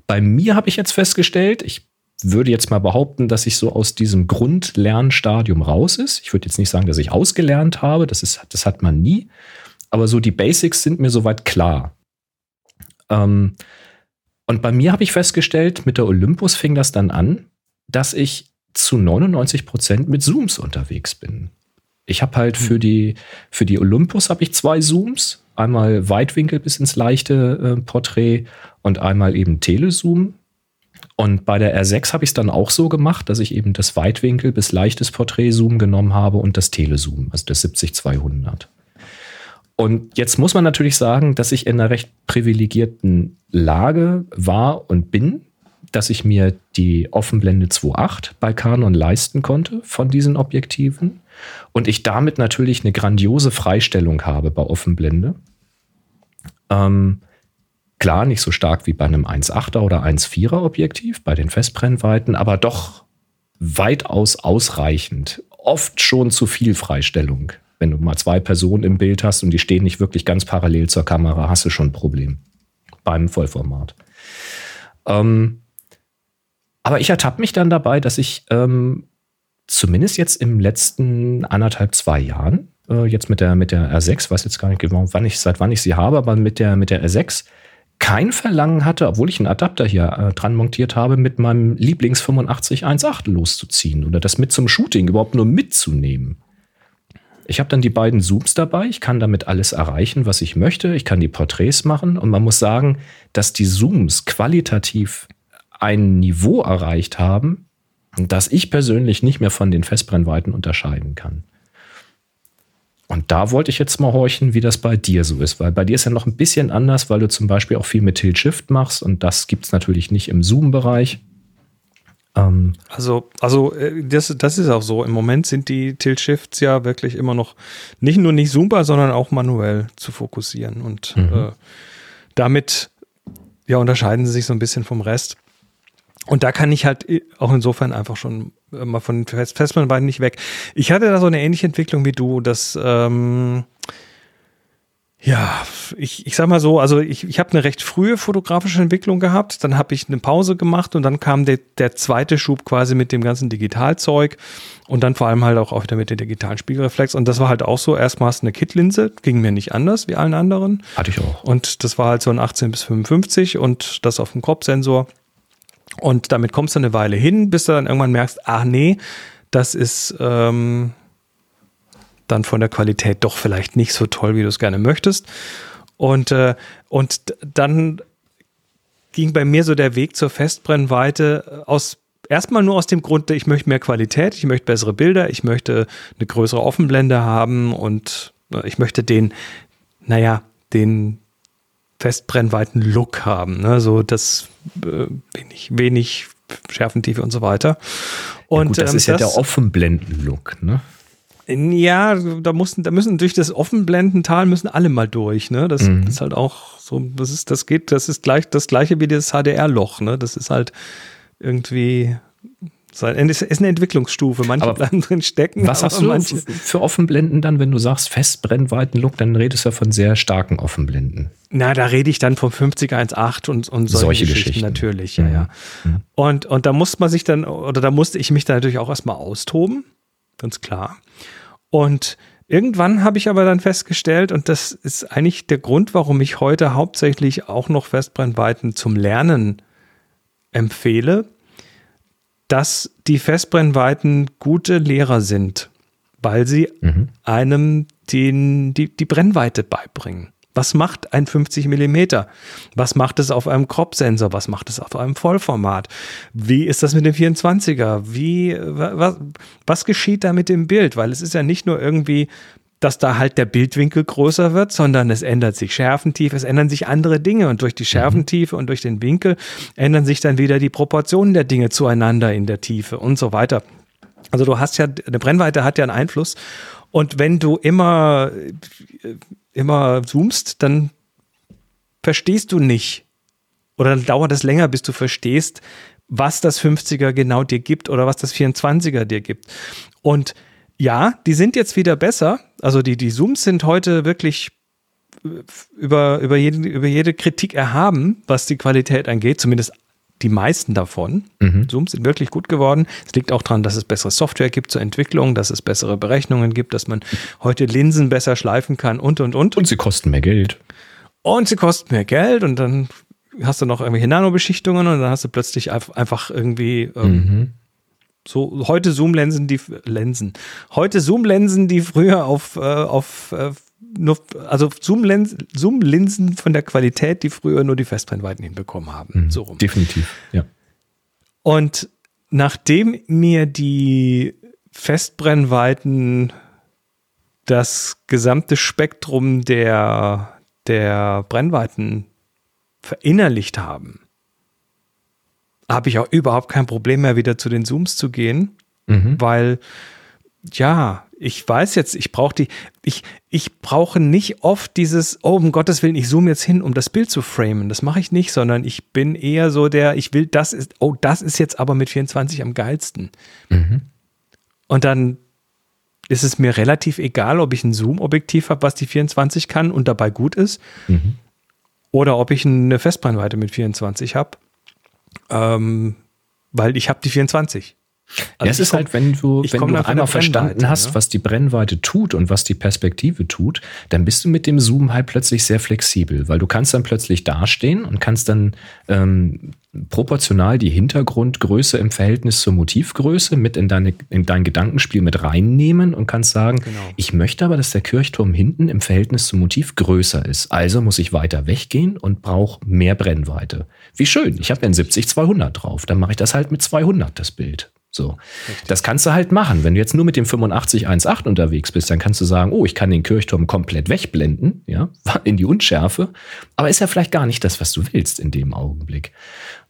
Bei mir habe ich jetzt festgestellt, ich würde jetzt mal behaupten, dass ich so aus diesem Grundlernstadium raus ist. Ich würde jetzt nicht sagen, dass ich ausgelernt habe, das, ist, das hat man nie. Aber so die Basics sind mir soweit klar. Ähm, und bei mir habe ich festgestellt, mit der Olympus fing das dann an, dass ich zu 99 Prozent mit Zooms unterwegs bin. Ich habe halt für die, für die Olympus habe ich zwei Zooms. Einmal Weitwinkel bis ins leichte äh, Porträt und einmal eben Telezoom. Und bei der R6 habe ich es dann auch so gemacht, dass ich eben das Weitwinkel bis leichtes Porträt-Zoom genommen habe und das Telezoom, also das 70-200. Und jetzt muss man natürlich sagen, dass ich in einer recht privilegierten Lage war und bin, dass ich mir die Offenblende 2.8 bei Canon leisten konnte von diesen Objektiven und ich damit natürlich eine grandiose Freistellung habe bei Offenblende. Ähm, klar, nicht so stark wie bei einem 1.8er oder 1.4er Objektiv bei den Festbrennweiten, aber doch weitaus ausreichend. Oft schon zu viel Freistellung. Wenn du mal zwei Personen im Bild hast und die stehen nicht wirklich ganz parallel zur Kamera, hast du schon ein Problem beim Vollformat. Ähm, aber ich ertappe mich dann dabei, dass ich ähm, zumindest jetzt im letzten anderthalb, zwei Jahren äh, jetzt mit der, mit der R6, weiß jetzt gar nicht genau, wann ich, seit wann ich sie habe, aber mit der, mit der R6 kein Verlangen hatte, obwohl ich einen Adapter hier äh, dran montiert habe, mit meinem Lieblings 8518 loszuziehen oder das mit zum Shooting überhaupt nur mitzunehmen. Ich habe dann die beiden Zooms dabei. Ich kann damit alles erreichen, was ich möchte. Ich kann die Porträts machen und man muss sagen, dass die Zooms qualitativ ein Niveau erreicht haben, das ich persönlich nicht mehr von den Festbrennweiten unterscheiden kann. Und da wollte ich jetzt mal horchen, wie das bei dir so ist, weil bei dir ist ja noch ein bisschen anders, weil du zum Beispiel auch viel mit Tilt-Shift machst und das gibt es natürlich nicht im Zoom-Bereich. Ähm also, also äh, das, das ist auch so. Im Moment sind die Tilt-Shifts ja wirklich immer noch nicht nur nicht zoombar, sondern auch manuell zu fokussieren und mhm. äh, damit ja unterscheiden sie sich so ein bisschen vom Rest. Und da kann ich halt auch insofern einfach schon mal von Fest Festbrennweiten nicht weg. Ich hatte da so eine ähnliche Entwicklung wie du, dass ähm, ja, ich, ich sag mal so, also ich, ich habe eine recht frühe fotografische Entwicklung gehabt, dann habe ich eine Pause gemacht und dann kam der, der zweite Schub quasi mit dem ganzen Digitalzeug und dann vor allem halt auch, auch wieder mit dem digitalen Spiegelreflex und das war halt auch so, erstmals eine Kit-Linse, ging mir nicht anders wie allen anderen. Hatte ich auch. Und das war halt so ein 18 bis 55 und das auf dem Crop-Sensor. Und damit kommst du eine Weile hin, bis du dann irgendwann merkst, ach nee, das ist ähm, dann von der Qualität doch vielleicht nicht so toll, wie du es gerne möchtest. Und, äh, und dann ging bei mir so der Weg zur Festbrennweite aus erstmal nur aus dem Grund, ich möchte mehr Qualität, ich möchte bessere Bilder, ich möchte eine größere Offenblende haben und äh, ich möchte den, naja, den festbrennweiten Look haben. Ne? So das äh, wenig, wenig Schärfentiefe und so weiter. Und ja gut, das ähm, ist ja das, der Offenblenden-Look, ne? Ja, da mussten, da müssen durch das Offenblendental müssen alle mal durch, ne? Das mhm. ist halt auch so, das ist, das geht, das ist gleich das gleiche wie das HDR-Loch, ne? Das ist halt irgendwie es ist eine Entwicklungsstufe. Manche aber bleiben drin stecken. Was hast du manche für Offenblenden dann, wenn du sagst Festbrennweiten-Look, dann redest du ja von sehr starken Offenblenden. Na, da rede ich dann vom 5018 und, und solche, solche Geschichten, Geschichten, natürlich, ja, ja. Mhm. Und, und da muss man sich dann, oder da musste ich mich dann natürlich auch erstmal austoben, ganz klar. Und irgendwann habe ich aber dann festgestellt, und das ist eigentlich der Grund, warum ich heute hauptsächlich auch noch Festbrennweiten zum Lernen empfehle, dass die Festbrennweiten gute Lehrer sind, weil sie mhm. einem den, die, die Brennweite beibringen. Was macht ein 50 Millimeter? Was macht es auf einem Crop-Sensor? Was macht es auf einem Vollformat? Wie ist das mit dem 24er? Wie, was, was geschieht da mit dem Bild? Weil es ist ja nicht nur irgendwie dass da halt der Bildwinkel größer wird, sondern es ändert sich Schärfentiefe, es ändern sich andere Dinge und durch die mhm. Schärfentiefe und durch den Winkel ändern sich dann wieder die Proportionen der Dinge zueinander in der Tiefe und so weiter. Also du hast ja, eine Brennweite hat ja einen Einfluss und wenn du immer, immer zoomst, dann verstehst du nicht oder dann dauert es länger, bis du verstehst, was das 50er genau dir gibt oder was das 24er dir gibt. Und ja, die sind jetzt wieder besser. Also die, die Zooms sind heute wirklich über, über, jeden, über jede Kritik erhaben, was die Qualität angeht, zumindest die meisten davon. Mhm. Zooms sind wirklich gut geworden. Es liegt auch daran, dass es bessere Software gibt zur Entwicklung, dass es bessere Berechnungen gibt, dass man heute Linsen besser schleifen kann und und und. Und sie kosten mehr Geld. Und sie kosten mehr Geld und dann hast du noch irgendwelche Nanobeschichtungen und dann hast du plötzlich einfach irgendwie ähm, mhm. So heute Zoom-Linsen, die Linsen. Heute Zoom-Linsen, die früher auf, äh, auf äh, nur, also Zoom-Linsen Zoom von der Qualität, die früher nur die Festbrennweiten hinbekommen haben. Mhm, so rum. Definitiv, ja. Und nachdem mir die Festbrennweiten das gesamte Spektrum der, der Brennweiten verinnerlicht haben, habe ich auch überhaupt kein Problem mehr, wieder zu den Zooms zu gehen, mhm. weil ja, ich weiß jetzt, ich brauche die, ich, ich brauche nicht oft dieses, oh, um Gottes Willen, ich zoome jetzt hin, um das Bild zu framen. Das mache ich nicht, sondern ich bin eher so der, ich will, das ist, oh, das ist jetzt aber mit 24 am geilsten. Mhm. Und dann ist es mir relativ egal, ob ich ein Zoom-Objektiv habe, was die 24 kann und dabei gut ist, mhm. oder ob ich eine Festbrennweite mit 24 habe ähm, weil ich habe die 24. Also ja, es ist komm, halt, wenn du, wenn du einmal verstanden hast, ne? was die Brennweite tut und was die Perspektive tut, dann bist du mit dem Zoom halt plötzlich sehr flexibel, weil du kannst dann plötzlich dastehen und kannst dann ähm, proportional die Hintergrundgröße im Verhältnis zur Motivgröße mit in, deine, in dein Gedankenspiel mit reinnehmen und kannst sagen, genau. ich möchte aber, dass der Kirchturm hinten im Verhältnis zum Motiv größer ist. Also muss ich weiter weggehen und brauche mehr Brennweite. Wie schön, ich habe ja ein 70-200 drauf, dann mache ich das halt mit 200 das Bild. So. Richtig. Das kannst du halt machen. Wenn du jetzt nur mit dem 8518 unterwegs bist, dann kannst du sagen, oh, ich kann den Kirchturm komplett wegblenden, ja, in die Unschärfe. Aber ist ja vielleicht gar nicht das, was du willst in dem Augenblick.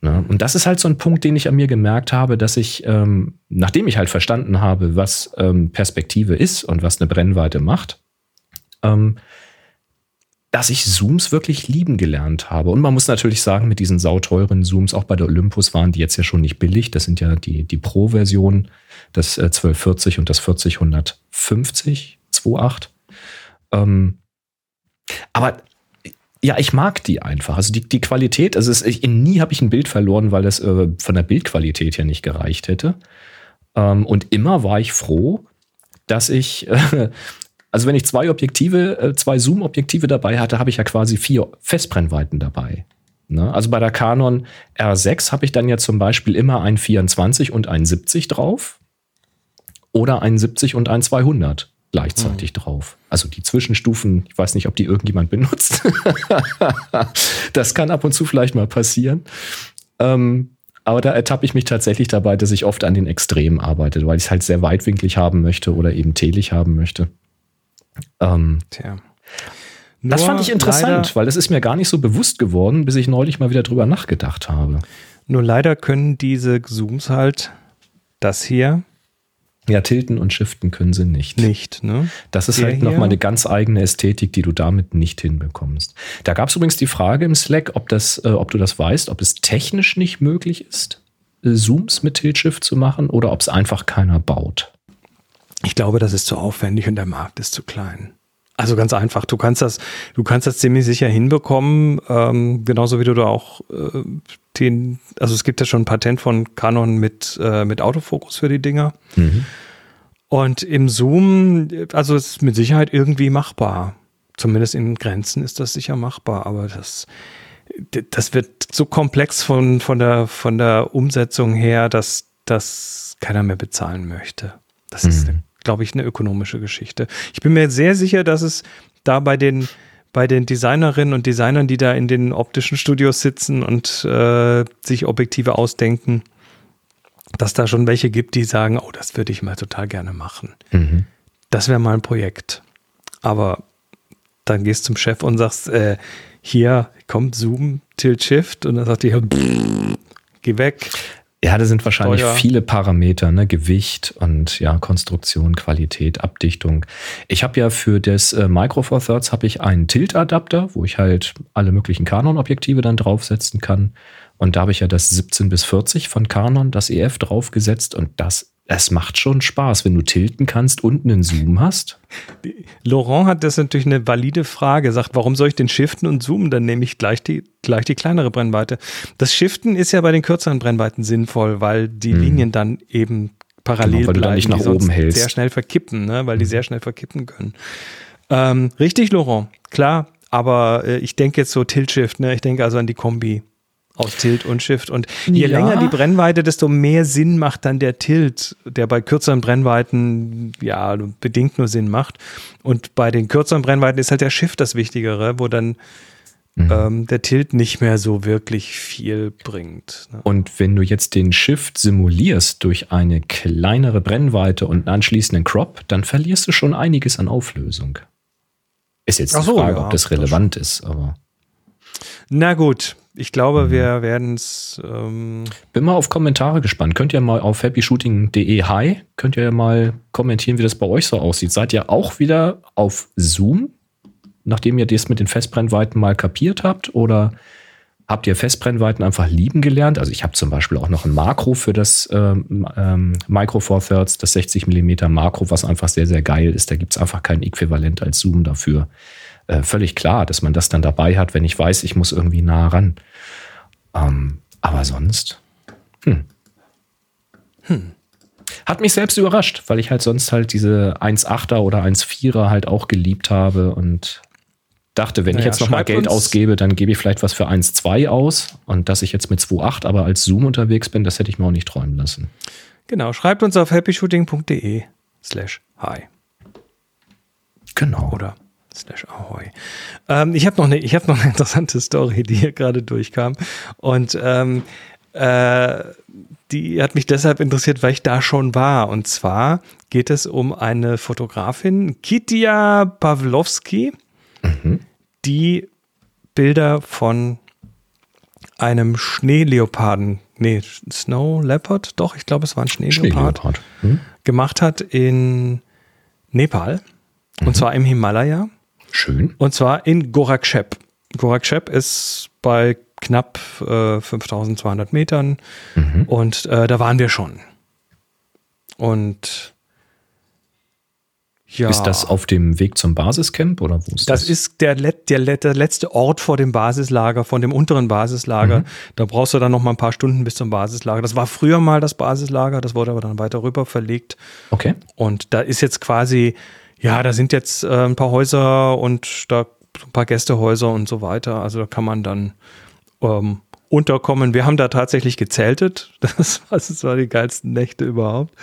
Ne? Und das ist halt so ein Punkt, den ich an mir gemerkt habe, dass ich, ähm, nachdem ich halt verstanden habe, was ähm, Perspektive ist und was eine Brennweite macht, ähm, dass ich Zooms wirklich lieben gelernt habe. Und man muss natürlich sagen, mit diesen sauteuren Zooms, auch bei der Olympus waren die jetzt ja schon nicht billig. Das sind ja die, die Pro-Version, das 1240 äh, und das 4050 2.8. Ähm, aber ja, ich mag die einfach. Also die, die Qualität, also es, ich, nie habe ich ein Bild verloren, weil das äh, von der Bildqualität her nicht gereicht hätte. Ähm, und immer war ich froh, dass ich äh, also wenn ich zwei Objektive, äh, zwei Zoom-Objektive dabei hatte, habe ich ja quasi vier Festbrennweiten dabei. Ne? Also bei der Canon R6 habe ich dann ja zum Beispiel immer ein 24 und ein 70 drauf oder ein 70 und ein 200 gleichzeitig mhm. drauf. Also die Zwischenstufen, ich weiß nicht, ob die irgendjemand benutzt. das kann ab und zu vielleicht mal passieren. Ähm, aber da ertappe ich mich tatsächlich dabei, dass ich oft an den Extremen arbeite, weil ich es halt sehr weitwinklig haben möchte oder eben telig haben möchte. Ähm, Tja. das fand ich interessant, weil das ist mir gar nicht so bewusst geworden, bis ich neulich mal wieder drüber nachgedacht habe. Nur leider können diese Zooms halt das hier. Ja, tilten und shiften können sie nicht. Nicht, ne? Das ist Der halt nochmal eine ganz eigene Ästhetik, die du damit nicht hinbekommst. Da gab es übrigens die Frage im Slack, ob, das, äh, ob du das weißt, ob es technisch nicht möglich ist, äh, Zooms mit Tilt-Shift zu machen oder ob es einfach keiner baut. Ich glaube, das ist zu aufwendig und der Markt ist zu klein. Also ganz einfach, du kannst das, du kannst das ziemlich sicher hinbekommen, ähm, genauso wie du da auch äh, den, also es gibt ja schon ein Patent von Canon mit, äh, mit Autofokus für die Dinger. Mhm. Und im Zoom, also es ist mit Sicherheit irgendwie machbar. Zumindest in Grenzen ist das sicher machbar, aber das, das wird so komplex von, von, der, von der Umsetzung her, dass das keiner mehr bezahlen möchte. Das mhm. ist glaube ich, eine ökonomische Geschichte. Ich bin mir sehr sicher, dass es da bei den bei den Designerinnen und Designern, die da in den optischen Studios sitzen und äh, sich Objektive ausdenken, dass da schon welche gibt, die sagen, oh, das würde ich mal total gerne machen. Mhm. Das wäre mal ein Projekt. Aber dann gehst du zum Chef und sagst, äh, hier kommt Zoom, Tilt Shift und dann sagt die, geh weg. Ja, da sind wahrscheinlich Steuer. viele Parameter, ne? Gewicht und ja, Konstruktion, Qualität, Abdichtung. Ich habe ja für das äh, Micro Four Thirds habe ich einen Tilt-Adapter, wo ich halt alle möglichen Canon-Objektive dann draufsetzen kann. Und da habe ich ja das 17 bis 40 von Canon, das EF draufgesetzt und das es macht schon Spaß, wenn du tilten kannst und einen Zoom hast. Laurent hat das natürlich eine valide Frage. Sagt, warum soll ich den shiften und zoomen? Dann nehme ich gleich die, gleich die kleinere Brennweite. Das Shiften ist ja bei den kürzeren Brennweiten sinnvoll, weil die hm. Linien dann eben parallel genau, weil bleiben, du nicht nach oben hältst. sehr schnell verkippen, ne? weil die hm. sehr schnell verkippen können. Ähm, richtig, Laurent, klar. Aber äh, ich denke jetzt so Tilt-Shift, ne? ich denke also an die Kombi aus Tilt und Shift. Und je ja. länger die Brennweite, desto mehr Sinn macht dann der Tilt, der bei kürzeren Brennweiten ja bedingt nur Sinn macht. Und bei den kürzeren Brennweiten ist halt der Shift das Wichtigere, wo dann mhm. ähm, der Tilt nicht mehr so wirklich viel bringt. Ne? Und wenn du jetzt den Shift simulierst durch eine kleinere Brennweite und einen anschließenden Crop, dann verlierst du schon einiges an Auflösung. Ist jetzt die so, Frage, ja, ob das relevant das ist, aber. Na gut, ich glaube, wir werden es. Ähm Bin mal auf Kommentare gespannt. Könnt ihr mal auf happyshooting.de hi, könnt ihr mal kommentieren, wie das bei euch so aussieht. Seid ihr auch wieder auf Zoom, nachdem ihr das mit den Festbrennweiten mal kapiert habt? Oder habt ihr Festbrennweiten einfach lieben gelernt? Also ich habe zum Beispiel auch noch ein Makro für das ähm, ähm, Micro Four Thirds, das 60 mm Makro, was einfach sehr, sehr geil ist. Da gibt es einfach kein Äquivalent als Zoom dafür äh, völlig klar, dass man das dann dabei hat, wenn ich weiß, ich muss irgendwie nah ran. Ähm, aber sonst, hm. Hm. Hat mich selbst überrascht, weil ich halt sonst halt diese 1,8er oder 1,4er halt auch geliebt habe und dachte, wenn naja, ich jetzt nochmal Geld ausgebe, dann gebe ich vielleicht was für 1,2 aus und dass ich jetzt mit 2,8 aber als Zoom unterwegs bin, das hätte ich mir auch nicht träumen lassen. Genau, schreibt uns auf happyshooting.de slash hi. Genau. Oder slash ahoy. Ähm, ich habe noch, eine, hab noch eine interessante Story, die hier gerade durchkam. Und ähm, äh, die hat mich deshalb interessiert, weil ich da schon war. Und zwar geht es um eine Fotografin, Kitia Pawlowski, mhm. die Bilder von einem Schneeleoparden, nee, Snow Leopard, doch, ich glaube, es war ein Schneeleopard, Schneeleopard. Mhm. gemacht hat in Nepal. Mhm. Und zwar im Himalaya. Schön. Und zwar in Gorakshep. Gorakshep ist bei knapp äh, 5200 Metern mhm. und äh, da waren wir schon. Und ja. Ist das auf dem Weg zum Basiscamp oder wo ist das? Das ist der, der, der letzte Ort vor dem Basislager, von dem unteren Basislager. Mhm. Da brauchst du dann noch mal ein paar Stunden bis zum Basislager. Das war früher mal das Basislager, das wurde aber dann weiter rüber verlegt. Okay. Und da ist jetzt quasi, ja, da sind jetzt äh, ein paar Häuser und da ein paar Gästehäuser und so weiter. Also da kann man dann ähm, unterkommen. Wir haben da tatsächlich gezeltet. Das war, das war die geilsten Nächte überhaupt.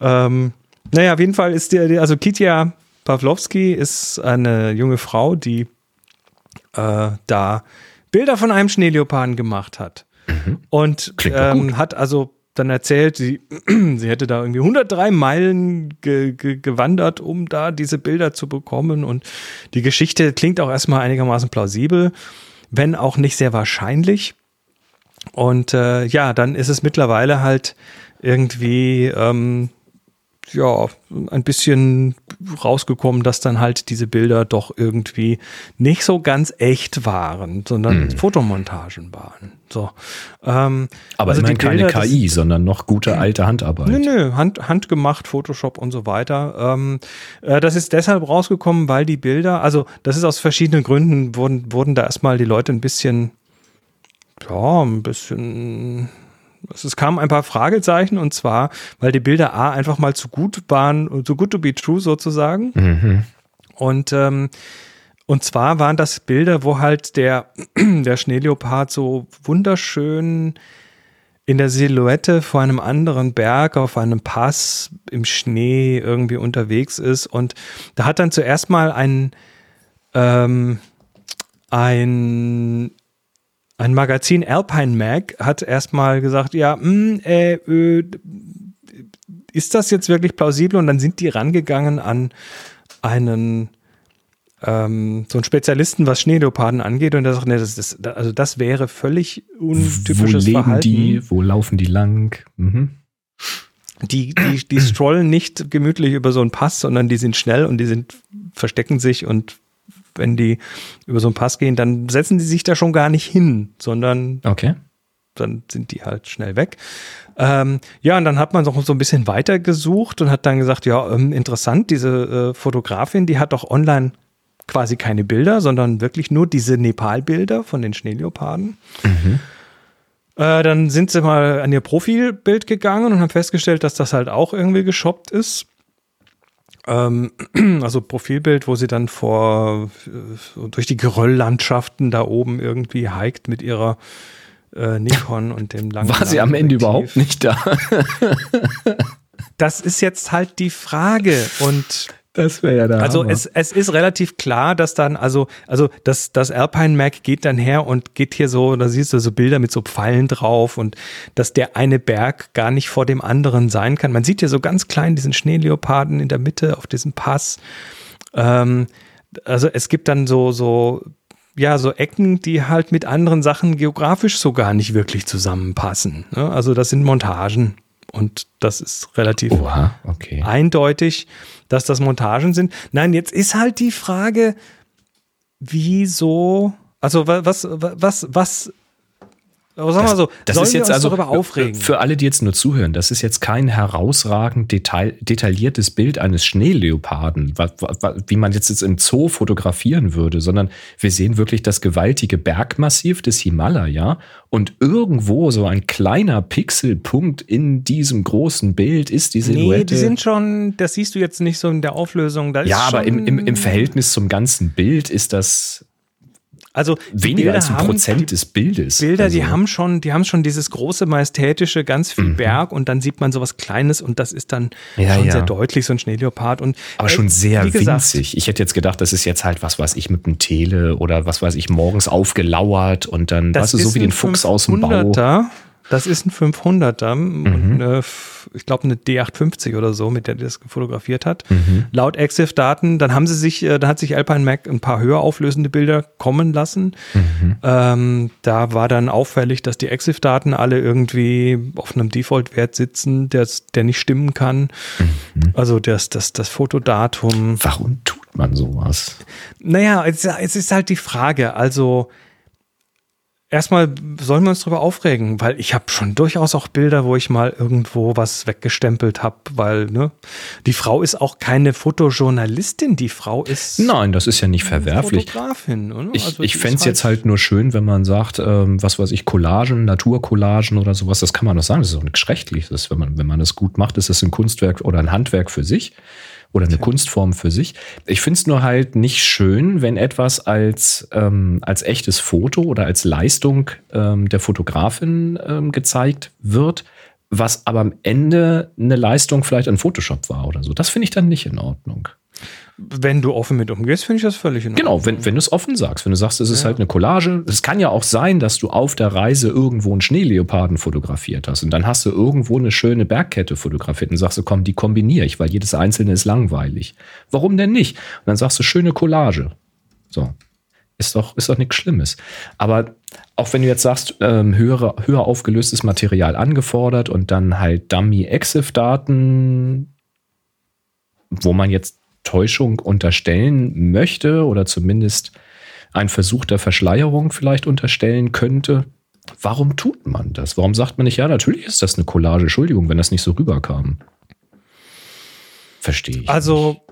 Ähm, naja, auf jeden Fall ist der, also Kitja Pawlowski ist eine junge Frau, die äh, da Bilder von einem Schneeleoparden gemacht hat. Mhm. Und ähm, hat also dann erzählt, sie, sie hätte da irgendwie 103 Meilen ge, ge, gewandert, um da diese Bilder zu bekommen. Und die Geschichte klingt auch erstmal einigermaßen plausibel, wenn auch nicht sehr wahrscheinlich. Und äh, ja, dann ist es mittlerweile halt irgendwie ähm, ja, ein bisschen rausgekommen, dass dann halt diese Bilder doch irgendwie nicht so ganz echt waren, sondern mhm. Fotomontagen waren. So. Ähm, Aber also immerhin keine Bilder, KI, das, sondern noch gute alte Handarbeit. Nö, nö, Hand, handgemacht, Photoshop und so weiter. Ähm, äh, das ist deshalb rausgekommen, weil die Bilder, also das ist aus verschiedenen Gründen, wurden, wurden da erstmal die Leute ein bisschen, ja, ein bisschen es kamen ein paar Fragezeichen und zwar, weil die Bilder A einfach mal zu gut waren, zu good to be true sozusagen. Mhm. Und ähm, und zwar waren das Bilder, wo halt der, der Schneeleopard so wunderschön in der Silhouette vor einem anderen Berg auf einem Pass im Schnee irgendwie unterwegs ist. Und da hat dann zuerst mal ein, ähm, ein ein Magazin Alpine Mag hat erstmal gesagt, ja, mh, hm, äh, äh, ist das jetzt wirklich plausibel? Und dann sind die rangegangen an einen ähm, so einen Spezialisten, was Schneeleoparden angeht, und der sagt, nee, das, das, also das wäre völlig untypisches wo leben Verhalten. Die, wo laufen die lang? Mhm. Die, die, die strollen nicht gemütlich über so einen Pass, sondern die sind schnell und die sind, verstecken sich und wenn die über so einen Pass gehen, dann setzen die sich da schon gar nicht hin, sondern okay. dann sind die halt schnell weg. Ähm, ja, und dann hat man noch so ein bisschen weiter gesucht und hat dann gesagt, ja, ähm, interessant, diese äh, Fotografin, die hat doch online quasi keine Bilder, sondern wirklich nur diese Nepal-Bilder von den Schneeleoparden. Mhm. Äh, dann sind sie mal an ihr Profilbild gegangen und haben festgestellt, dass das halt auch irgendwie geshoppt ist. Ähm, also Profilbild, wo sie dann vor äh, durch die Gerölllandschaften da oben irgendwie hiked mit ihrer äh, Nikon und dem langen. War sie am Ende überhaupt nicht da? das ist jetzt halt die Frage und das wäre ja da. Also es, es ist relativ klar, dass dann, also, also das, das Alpine Mac geht dann her und geht hier so, da siehst du so Bilder mit so Pfeilen drauf und dass der eine Berg gar nicht vor dem anderen sein kann. Man sieht hier so ganz klein diesen Schneeleoparden in der Mitte auf diesem Pass. Ähm, also es gibt dann so, so ja, so Ecken, die halt mit anderen Sachen geografisch so gar nicht wirklich zusammenpassen. Ne? Also das sind Montagen und das ist relativ Oha, okay. eindeutig, dass das Montagen sind. Nein, jetzt ist halt die Frage, wieso, also was, was, was, Aber sag mal so, das sollen ist wir jetzt uns also darüber aufregen? für alle, die jetzt nur zuhören, das ist jetzt kein herausragend detail, detailliertes Bild eines Schneeleoparden, wie man jetzt, jetzt im Zoo fotografieren würde, sondern wir sehen wirklich das gewaltige Bergmassiv des Himalaya und irgendwo so ein kleiner Pixelpunkt in diesem großen Bild ist die Silhouette. Nee, die sind schon, das siehst du jetzt nicht so in der Auflösung. Ja, aber im, im, im Verhältnis zum ganzen Bild ist das also die weniger als ein haben- Prozent die des Bildes. Bilder, die Also- haben schon, die haben schon dieses große majestätische, ganz Mhm. viel Berg und dann sieht man sowas Kleines und das ist dann Ja, schon ja. sehr deutlich so ein Schneeleopard und Aber äh, schon sehr gesagt, winzig. Ich hätte jetzt gedacht, das ist jetzt halt was weiß ich mit dem Tele oder was weiß ich morgens aufgelauert und dann, Das weißt du, so wie den Fuchs aus dem Bau. 500er. Das ist ein 500er, Mhm. eine, ich glaube eine D850 oder so, mit der die das fotografiert hat. Mhm. Laut EXIF-Daten, dann haben sie sich, äh, da hat sich Alpine Mac ein paar höher auflösende Bilder kommen lassen. Mhm. Ähm, da war dann auffällig, dass die EXIF-Daten alle irgendwie auf einem Default-Wert sitzen, der, der nicht stimmen kann. Mhm. Also das, das, das Fotodatum. Warum tut man sowas? Naja, es, es ist halt die Frage. Also erstmal sollen wir uns darüber aufregen, weil ich habe schon durchaus auch Bilder, wo ich mal irgendwo was weggestempelt habe, weil ne, die Frau ist auch keine Fotojournalistin, die Frau ist Nein, das ist ja nicht verwerflich. Fotografin. Oder? Ich, Also ich fände es ist jetzt halt nur schön, wenn man sagt, ähm, was weiß ich, Collagen, Naturcollagen oder sowas, das kann man doch sagen. Das ist auch nichts Schreckliches. Wenn man, wenn man das gut macht, ist das ein Kunstwerk oder ein Handwerk für sich oder eine Kunstform für sich. Ich finde es nur halt nicht schön, wenn etwas als, ähm, als echtes Foto oder als Leistung ähm, der Fotografin ähm, gezeigt wird, was aber am Ende eine Leistung vielleicht an Photoshop war oder so. Das finde ich dann nicht in Ordnung. Wenn du offen mit umgehst, finde ich das völlig in Ordnung. Genau, wenn, wenn du es offen sagst, wenn du sagst, es ist halt eine Collage. Es kann ja auch sein, dass du auf der Reise irgendwo einen Schneeleoparden fotografiert hast und dann hast du irgendwo eine schöne Bergkette fotografiert und sagst du, komm, die kombiniere ich, weil jedes einzelne ist langweilig. Warum denn nicht? Und dann sagst du, schöne Collage. So. Ist doch, ist doch nichts Schlimmes. Aber auch wenn du jetzt sagst, ähm, höhere, höher aufgelöstes Material angefordert und dann halt Dummy-EXIF-Daten, wo man jetzt Täuschung unterstellen möchte oder zumindest ein Versuch der Verschleierung vielleicht unterstellen könnte. Warum tut man das? Warum sagt man nicht, ja, natürlich ist das eine Collage, Entschuldigung, wenn das nicht so rüberkam? Verstehe ich. Also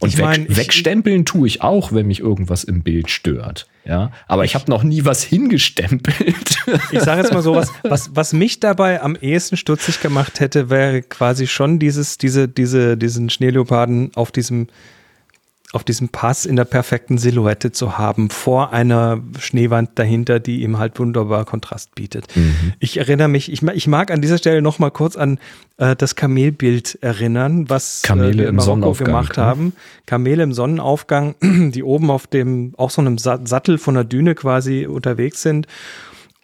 Und ich weg, mein, wegstempeln tue ich auch, wenn mich irgendwas im Bild stört. Ja, aber ich habe noch nie was hingestempelt. Ich sage jetzt mal so, was, was, was mich dabei am ehesten stutzig gemacht hätte, wäre quasi schon dieses, diese, diese, diesen Schneeleoparden auf diesem, auf diesem Pass in der perfekten Silhouette zu haben, vor einer Schneewand dahinter, die ihm halt wunderbar Kontrast bietet. Ich erinnere mich, ich, ich mag an dieser Stelle noch mal kurz an äh, das Kamelbild erinnern, was Kamele äh, wir in im Marokko Sonnenaufgang, gemacht ne? haben. Kamele im Sonnenaufgang, die oben auf dem, auch so einem Sa- Sattel von der Düne quasi unterwegs sind.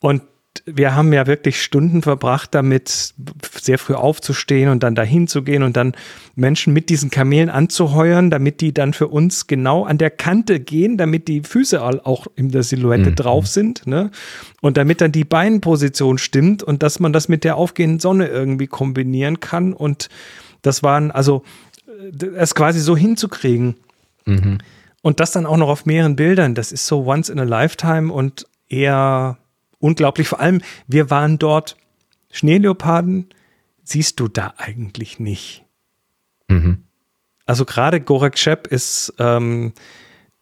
Und wir haben ja wirklich Stunden verbracht, damit sehr früh aufzustehen und dann dahin zu gehen und dann Menschen mit diesen Kamelen anzuheuern, damit die dann für uns genau an der Kante gehen, damit die Füße auch in der Silhouette drauf sind, ne? Und damit dann die Beinposition stimmt und dass man das mit der aufgehenden Sonne irgendwie kombinieren kann. Und das waren also äh, es quasi so hinzukriegen. Und das dann auch noch auf mehreren Bildern, das ist so once in a lifetime und eher unglaublich. Vor allem, wir waren dort, Schneeleoparden siehst du da eigentlich nicht. Also gerade Gorakchep ist, ähm,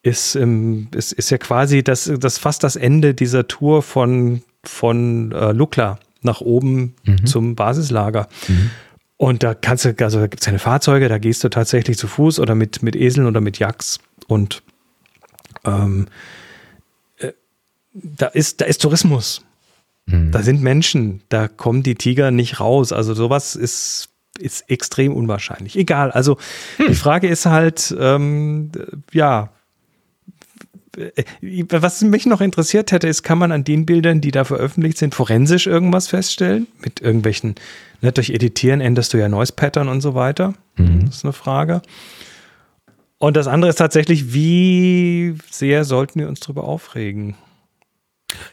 ist, ähm, ist, ist ja quasi das, das fast das Ende dieser Tour von, von äh, Lukla nach oben zum Basislager. Und da kannst du, also da gibt es keine Fahrzeuge, da gehst du tatsächlich zu Fuß oder mit, mit Eseln oder mit Yaks und ähm, äh, da ist, da ist Tourismus. Da sind Menschen, da kommen die Tiger nicht raus. Also sowas ist, ist extrem unwahrscheinlich. Egal, also die Frage ist halt, ähm, ja, was mich noch interessiert hätte, ist, kann man an den Bildern, die da veröffentlicht sind, forensisch irgendwas feststellen? Mit irgendwelchen, ne, durch Editieren änderst du ja Noise Pattern und so weiter. Das ist eine Frage. Und das andere ist tatsächlich, wie sehr sollten wir uns darüber aufregen?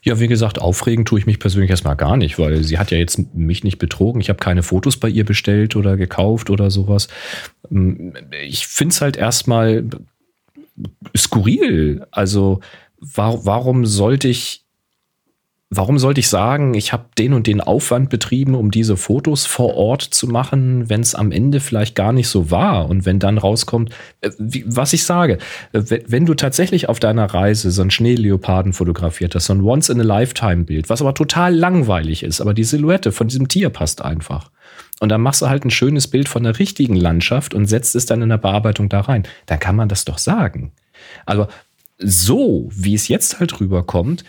Ja, wie gesagt, aufregen tue ich mich persönlich erstmal gar nicht, weil sie hat ja jetzt mich nicht betrogen. Ich habe keine Fotos bei ihr bestellt oder gekauft oder sowas. Ich finde es halt erstmal skurril. Also, wa warum sollte ich warum sollte ich sagen, ich habe den und den Aufwand betrieben, um diese Fotos vor Ort zu machen, wenn es am Ende vielleicht gar nicht so war und wenn dann rauskommt, äh, was ich sage, äh, wenn du tatsächlich auf deiner Reise so einen Schneeleoparden fotografiert hast, so ein Once-in-a-Lifetime-Bild, was aber total langweilig ist, aber die Silhouette von diesem Tier passt einfach. Und dann machst du halt ein schönes Bild von der richtigen Landschaft und setzt es dann in der Bearbeitung da rein. Dann kann man das doch sagen. Aber so, wie es jetzt halt rüberkommt,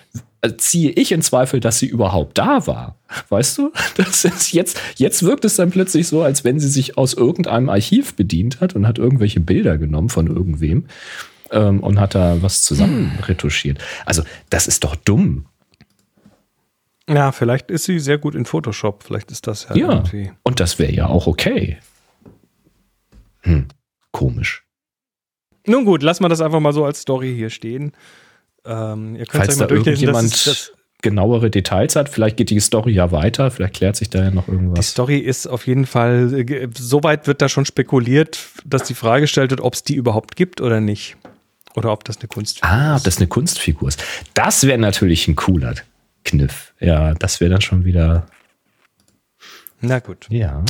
ziehe ich in Zweifel, dass sie überhaupt da war. Weißt du? Das ist jetzt, jetzt wirkt es dann plötzlich so, als wenn sie sich aus irgendeinem Archiv bedient hat und hat irgendwelche Bilder genommen von irgendwem ähm, und hat da was zusammen retuschiert. Also, das ist doch dumm. Ja, vielleicht ist sie sehr gut in Photoshop. Vielleicht ist das ja, Ja, irgendwie. und das wäre ja auch okay. Hm, komisch. Nun gut, lassen wir das einfach mal so als Story hier stehen. Ähm, ihr könnt Falls euch mal da durchlesen. irgendjemand Das ist, das, genauere Details hat, vielleicht geht die Story ja weiter, vielleicht klärt sich da ja noch die irgendwas. Story ist auf jeden Fall, äh, soweit wird da schon spekuliert, dass die Frage gestellt wird, ob es die überhaupt gibt oder nicht. Oder ob das eine Kunstfigur Ah, ob ist. das eine Kunstfigur ist. Das wäre natürlich ein cooler Kniff. Ja, das wäre dann schon wieder. Na gut. Ja.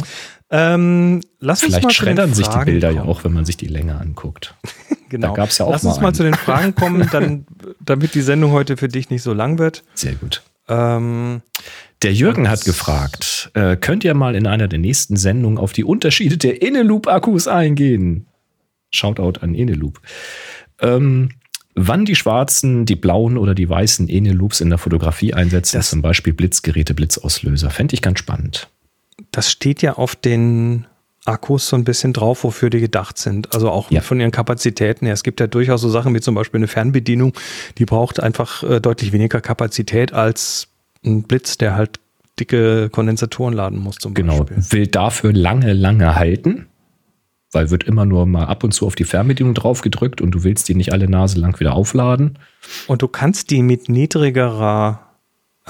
Ähm, lass uns mal Vielleicht zu den schreddern sich die Bilder ja kommen. auch, wenn man sich die länger anguckt. Genau. Da gab's ja auch Lass mal uns mal einen. zu den Fragen kommen, dann, damit die Sendung heute für dich nicht so lang wird. Sehr gut. Ähm, Der Jürgen hat gefragt, äh, könnt ihr mal in einer der nächsten Sendungen auf die Unterschiede der Eneloop-Akkus eingehen? Shoutout an Eneloop. Ähm, wann die schwarzen, die blauen oder die weißen Eneloops in der Fotografie einsetzen, Das- zum Beispiel Blitzgeräte, Blitzauslöser, fände ich ganz spannend. Das steht ja auf den Akkus so ein bisschen drauf, wofür die gedacht sind. Also auch Ja. von ihren Kapazitäten her. Es gibt ja durchaus so Sachen wie zum Beispiel eine Fernbedienung, die braucht einfach äh, deutlich weniger Kapazität als ein Blitz, der halt dicke Kondensatoren laden muss zum Genau, Beispiel. will dafür lange, lange halten, weil wird immer nur mal ab und zu auf die Fernbedienung drauf gedrückt und du willst die nicht alle Nase lang wieder aufladen. Und du kannst die mit niedrigerer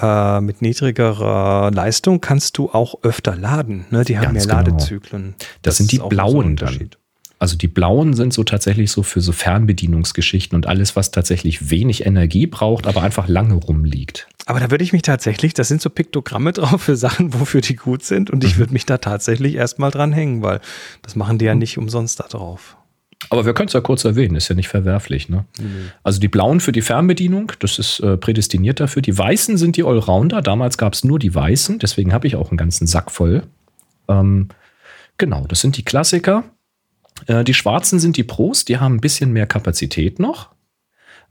äh, mit niedrigerer Leistung kannst du auch öfter laden. Ne? Die haben Ganz mehr genau. Ladezyklen. Das sind die auch so blauen dann. Also die blauen sind so tatsächlich so für so Fernbedienungsgeschichten und alles, was tatsächlich wenig Energie braucht, aber einfach lange rumliegt. Aber da würde ich mich tatsächlich, das sind so Piktogramme drauf für Sachen, wofür die gut sind. Und Mhm. ich würde mich da tatsächlich erstmal dran hängen, weil das machen die ja nicht umsonst da drauf. Aber wir können es ja kurz erwähnen, ist ja nicht verwerflich. Ne? Also die blauen für die Fernbedienung, das ist äh, prädestiniert dafür. Die weißen sind die Allrounder. Damals gab es nur die weißen, deswegen habe ich auch einen ganzen Sack voll. Ähm, genau, das sind die Klassiker. Äh, die schwarzen sind die Pros, die haben ein bisschen mehr Kapazität noch.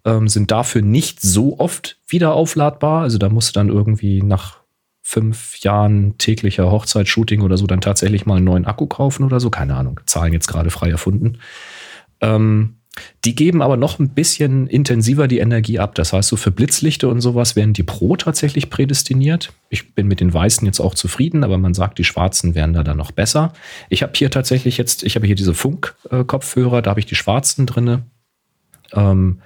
Ähm, sind dafür nicht so oft wieder aufladbar. Also da musst du dann irgendwie nach fünf Jahren täglicher Hochzeitsshooting oder so dann tatsächlich mal einen neuen Akku kaufen oder so. Keine Ahnung, Zahlen jetzt gerade frei erfunden. Ähm, die geben aber noch ein bisschen intensiver die Energie ab. Das heißt, so für Blitzlichte und sowas werden die Pro tatsächlich prädestiniert. Ich bin mit den Weißen jetzt auch zufrieden, aber man sagt, die Schwarzen wären da dann noch besser. Ich habe hier tatsächlich jetzt, ich habe hier diese Funk-Kopfhörer, da habe ich die Schwarzen drinne. Ähm,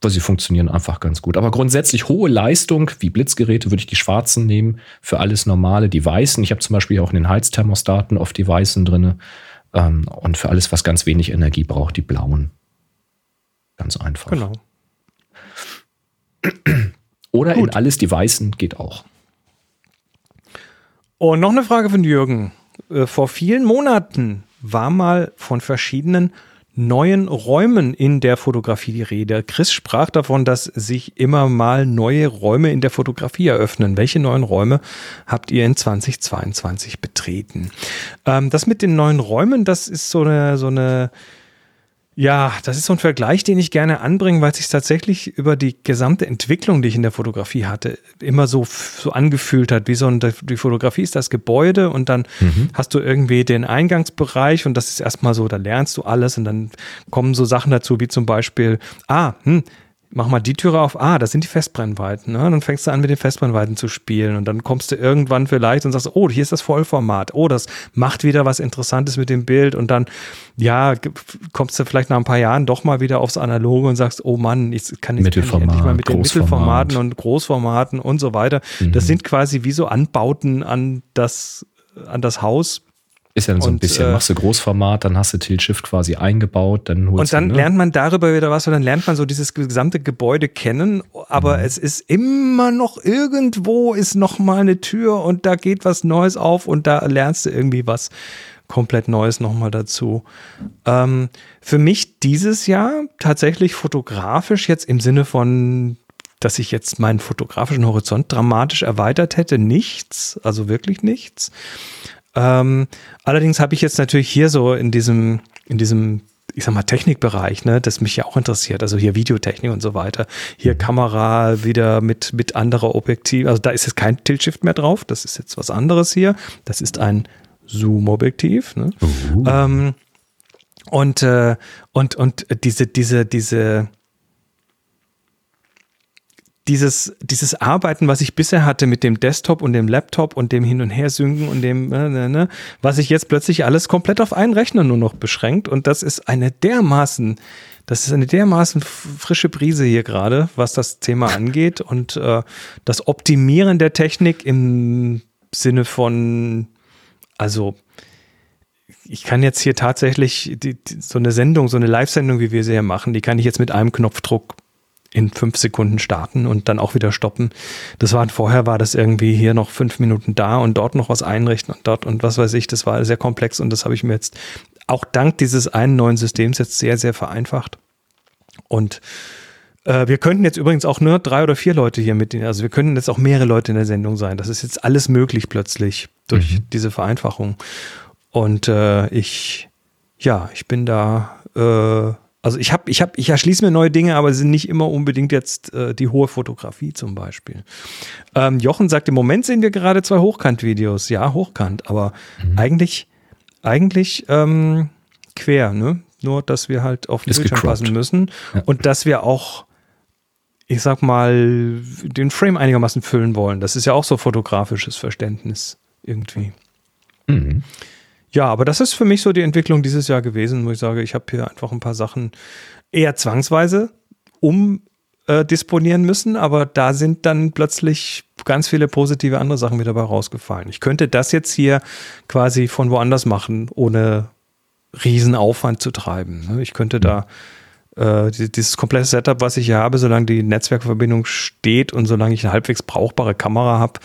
weil sie funktionieren einfach ganz gut. Aber grundsätzlich hohe Leistung, wie Blitzgeräte, würde ich die schwarzen nehmen. Für alles Normale die weißen. Ich habe zum Beispiel auch in den Heizthermostaten oft die weißen drinne. Ähm, und für alles, was ganz wenig Energie braucht, die blauen. Ganz einfach. Genau. Oder in Gut. alles die weißen geht auch. Und noch eine Frage von Jürgen. Äh, Vor vielen Monaten war mal von verschiedenen neuen Räumen in der Fotografie die Rede. Chris sprach davon, dass sich immer mal neue Räume in der Fotografie eröffnen. Welche neuen Räume habt ihr in 2022 betreten? Ähm, das mit den neuen Räumen, das ist so eine, so eine ja, das ist so ein Vergleich, den ich gerne anbringe, weil es sich tatsächlich über die gesamte Entwicklung, die ich in der Fotografie hatte, immer so, so angefühlt hat, wie so ein, die Fotografie ist das Gebäude und dann hast du irgendwie den Eingangsbereich und das ist erstmal so, da lernst du alles und dann kommen so Sachen dazu, wie zum Beispiel, ah, hm, mach mal die Türe auf, ah, das sind die Festbrennweiten. Ne? Dann fängst du an, mit den Festbrennweiten zu spielen und dann kommst du irgendwann vielleicht und sagst, oh, hier ist das Vollformat. Oh, das macht wieder was Interessantes mit dem Bild und dann, ja, kommst du vielleicht nach ein paar Jahren doch mal wieder aufs Analoge und sagst, oh Mann, ich kann jetzt Mittelformat, endlich mal mit den. Mittelformaten und Großformaten und so weiter. Das sind quasi wie so Anbauten an das, an das Haus, Ist ja so ein Und, bisschen, äh, machst du Großformat, dann hast du Tilt-Shift quasi eingebaut, dann holst Und dann du, ne? lernt man darüber wieder was, und dann lernt man so dieses gesamte Gebäude kennen, aber Mhm. es ist immer noch irgendwo ist noch mal eine Tür und da geht was Neues auf und da lernst du irgendwie was komplett Neues noch mal dazu. Ähm, für mich dieses Jahr tatsächlich fotografisch jetzt im Sinne von dass ich jetzt meinen fotografischen Horizont dramatisch erweitert hätte, nichts, also wirklich nichts. Ähm, allerdings habe ich jetzt natürlich hier so in diesem, in diesem, ich sag mal, Technikbereich, ne, das mich ja auch interessiert, also hier Videotechnik und so weiter. Hier Kamera wieder mit, mit anderer Objektiv, also da ist jetzt kein Tilt-Shift mehr drauf, das ist jetzt was anderes hier. Das ist ein Zoom-Objektiv. Ne? Uh. Ähm, und, äh, und, und diese, diese, diese, dieses, dieses Arbeiten, was ich bisher hatte mit dem Desktop und dem Laptop und dem Hin- und Her-Synken und dem, äh, ne, ne, was sich jetzt plötzlich alles komplett auf einen Rechner nur noch beschränkt. Und das ist eine dermaßen, das ist eine dermaßen frische Brise hier gerade, was das Thema angeht. Und äh, das Optimieren der Technik im Sinne von, also ich kann jetzt hier tatsächlich die, die, so eine Sendung, so eine Live-Sendung, wie wir sie hier machen, die kann ich jetzt mit einem Knopfdruck in fünf Sekunden starten und dann auch wieder stoppen. Das war vorher war das irgendwie hier noch fünf Minuten da und dort noch was einrichten und dort und was weiß ich. Das war sehr komplex und das habe ich mir jetzt auch dank dieses einen neuen Systems jetzt sehr, sehr vereinfacht. Und äh, wir könnten jetzt übrigens auch nur drei oder vier Leute hier mit, also wir können jetzt auch mehrere Leute in der Sendung sein. Das ist jetzt alles möglich plötzlich durch diese Vereinfachung. Und äh, ich, ja, ich bin da, äh, also ich habe, ich habe, ich erschließe mir neue Dinge, aber sie sind nicht immer unbedingt jetzt äh, die hohe Fotografie zum Beispiel. Ähm, Jochen sagt, im Moment sehen wir gerade zwei Hochkant-Videos. Ja, hochkant, aber eigentlich, eigentlich ähm, quer, ne? Nur, dass wir halt auf den Ist Bildschirm passen müssen Ja. und dass wir auch ich sag mal, den Frame einigermaßen füllen wollen. Das ist ja auch so fotografisches Verständnis irgendwie. Mhm. Ja, aber das ist für mich so die Entwicklung dieses Jahr gewesen, wo ich sage, ich habe hier einfach ein paar Sachen eher zwangsweise umdisponieren müssen, aber da sind dann plötzlich ganz viele positive andere Sachen wieder bei rausgefallen. Ich könnte das jetzt hier quasi von woanders machen, ohne riesen Aufwand zu treiben. ne? Ich könnte da äh, die- dieses komplette Setup, was ich hier habe, solange die Netzwerkverbindung steht und solange ich eine halbwegs brauchbare Kamera habe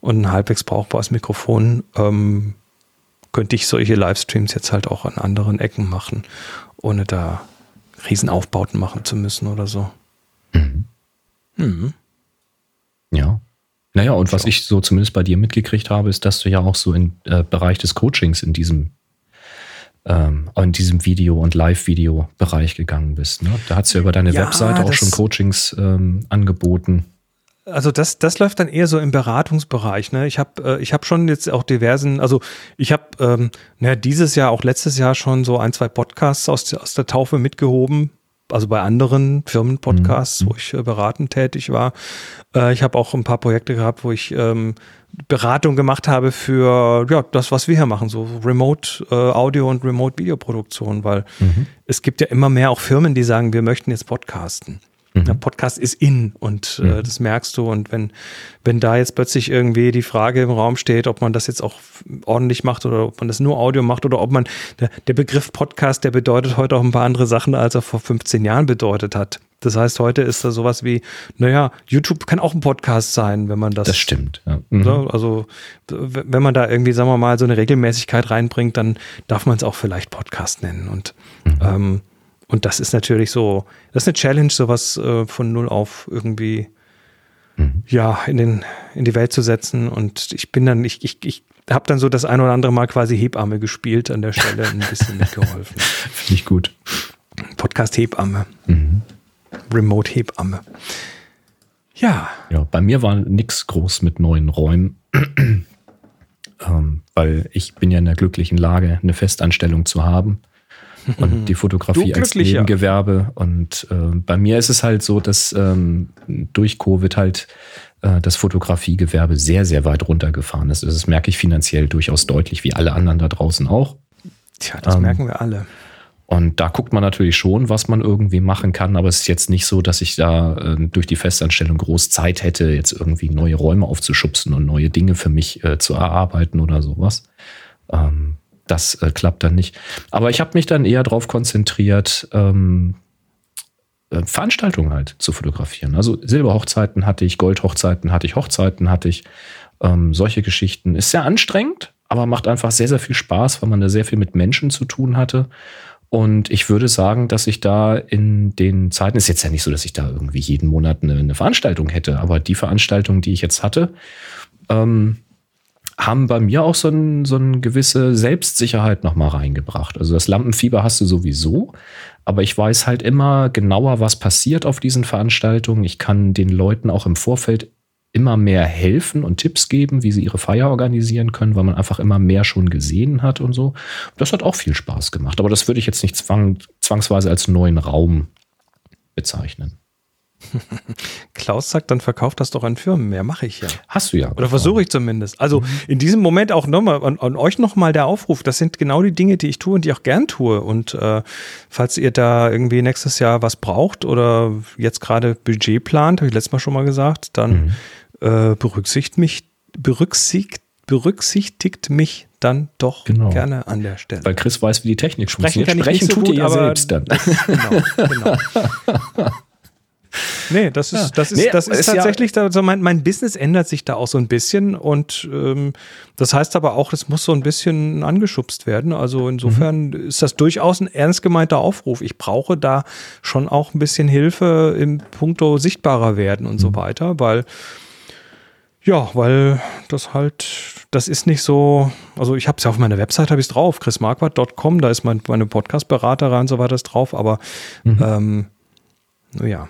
und ein halbwegs brauchbares Mikrofon, ähm, könnte ich solche Livestreams jetzt halt auch an anderen Ecken machen, ohne da Riesenaufbauten machen zu müssen oder so. Mhm. Ja. Naja, und was ich so zumindest bei dir mitgekriegt habe, ist, dass du ja auch so im äh, Bereich des Coachings in diesem, ähm, in diesem Video- und Live-Video-Bereich gegangen bist. Ne? Da hast du ja über deine Ja, Webseite auch schon Coachings ähm, angeboten. Also das, das läuft dann eher so im Beratungsbereich. Ne? Ich habe äh, ich hab schon jetzt auch diversen, also ich habe ähm, naja, dieses Jahr, auch letztes Jahr schon so ein, zwei Podcasts aus, der- aus der Taufe mitgehoben. Also bei anderen Firmenpodcasts, wo ich äh, beratend tätig war. Äh, ich habe auch ein paar Projekte gehabt, wo ich ähm, Beratung gemacht habe für ja, das, was wir hier machen, so Remote äh, Audio und Remote Videoproduktion, weil es gibt ja immer mehr auch Firmen, die sagen, wir möchten jetzt podcasten. Der Podcast ist in und äh, das merkst du. Und wenn, wenn da jetzt plötzlich irgendwie die Frage im Raum steht, ob man das jetzt auch ordentlich macht oder ob man das nur Audio macht oder ob man, der, der Begriff Podcast, der bedeutet heute auch ein paar andere Sachen, als er vor 15 Jahren bedeutet hat. Das heißt, heute ist da sowas wie, naja, YouTube kann auch ein Podcast sein, wenn man das. Das stimmt. Ja. Mhm. So, also wenn man da irgendwie, sagen wir mal, so eine Regelmäßigkeit reinbringt, dann darf man es auch vielleicht Podcast nennen. Und, ähm, und das ist natürlich so, das ist eine Challenge, sowas äh, von null auf irgendwie ja, in, den, in die Welt zu setzen. Und ich bin dann, ich, ich, ich habe dann so das ein oder andere Mal quasi Hebamme gespielt an der Stelle, ein bisschen mitgeholfen. Finde ich gut. Podcast Hebamme. Remote Hebamme. Ja, Ja, bei mir war nichts groß mit neuen Räumen, ähm, weil ich bin ja in der glücklichen Lage, eine Festanstellung zu haben und die Du Fotografie als. Nebengewerbe. Und äh, bei mir ist es halt so, dass ähm, durch Covid halt äh, das Fotografiegewerbe sehr, sehr weit runtergefahren ist. Also Das merke ich finanziell durchaus deutlich, wie alle anderen da draußen auch. tja, das Ähm, merken wir alle. Und da guckt man natürlich schon, was man irgendwie machen kann, aber es ist jetzt nicht so, dass ich da äh, durch die Festanstellung groß Zeit hätte, jetzt irgendwie neue Räume aufzuschubsen und neue Dinge für mich äh, zu erarbeiten oder sowas. Ähm, das äh, klappt dann nicht. Aber ich habe mich dann eher darauf konzentriert, ähm, äh, Veranstaltungen halt zu fotografieren. Also Silberhochzeiten hatte ich, Goldhochzeiten hatte ich, Hochzeiten hatte ich. Ähm, solche Geschichten. Ist sehr anstrengend, aber macht einfach sehr, sehr viel Spaß, weil man da sehr viel mit Menschen zu tun hatte. Und ich würde sagen, dass ich da in den Zeiten, ist jetzt ja nicht so, dass ich da irgendwie jeden Monat eine, eine Veranstaltung hätte, aber die Veranstaltung, die ich jetzt hatte, ähm, haben bei mir auch so, ein, so eine gewisse Selbstsicherheit nochmal reingebracht. Also das Lampenfieber hast du sowieso, aber ich weiß halt immer genauer, was passiert auf diesen Veranstaltungen. Ich kann den Leuten auch im Vorfeld immer mehr helfen und Tipps geben, wie sie ihre Feier organisieren können, weil man einfach immer mehr schon gesehen hat und so. Das hat auch viel Spaß gemacht. Aber das würde ich jetzt nicht zwang, zwangsweise als neuen Raum bezeichnen. Klaus sagt, dann verkauft das doch an Firmen. Mehr mache ich ja. Hast du ja. Oder versuche ich zumindest. Also in diesem Moment auch nochmal an, an euch nochmal der Aufruf. Das sind genau die Dinge, die ich tue und die ich auch gern tue. Und äh, falls ihr da irgendwie nächstes Jahr was braucht oder jetzt gerade Budget plant, habe ich letztes Mal schon mal gesagt, dann mhm. äh, berücksichtigt mich, berücksichtigt, berücksichtigt mich dann doch genau. gerne an der Stelle. Weil Chris weiß, wie die Technik Sprechen funktioniert. Sprechen so tut gut, ihr ja selbst dann. Genau, genau. Nee, das ist, ja. das ist, nee, das ist, ist tatsächlich, ja also mein, mein Business ändert sich da auch so ein bisschen und ähm, das heißt aber auch, es muss so ein bisschen angeschubst werden. Also insofern mhm. ist das durchaus ein ernst gemeinter Aufruf. Ich brauche da schon auch ein bisschen Hilfe im Punkto sichtbarer werden und mhm. so weiter, weil ja, weil das halt, das ist nicht so, also ich habe es ja auf meiner Website, habe ich es drauf, chrismarquardt.com, da ist mein, meine Podcast-Beraterei und so weiter drauf, aber mhm. ähm, ja.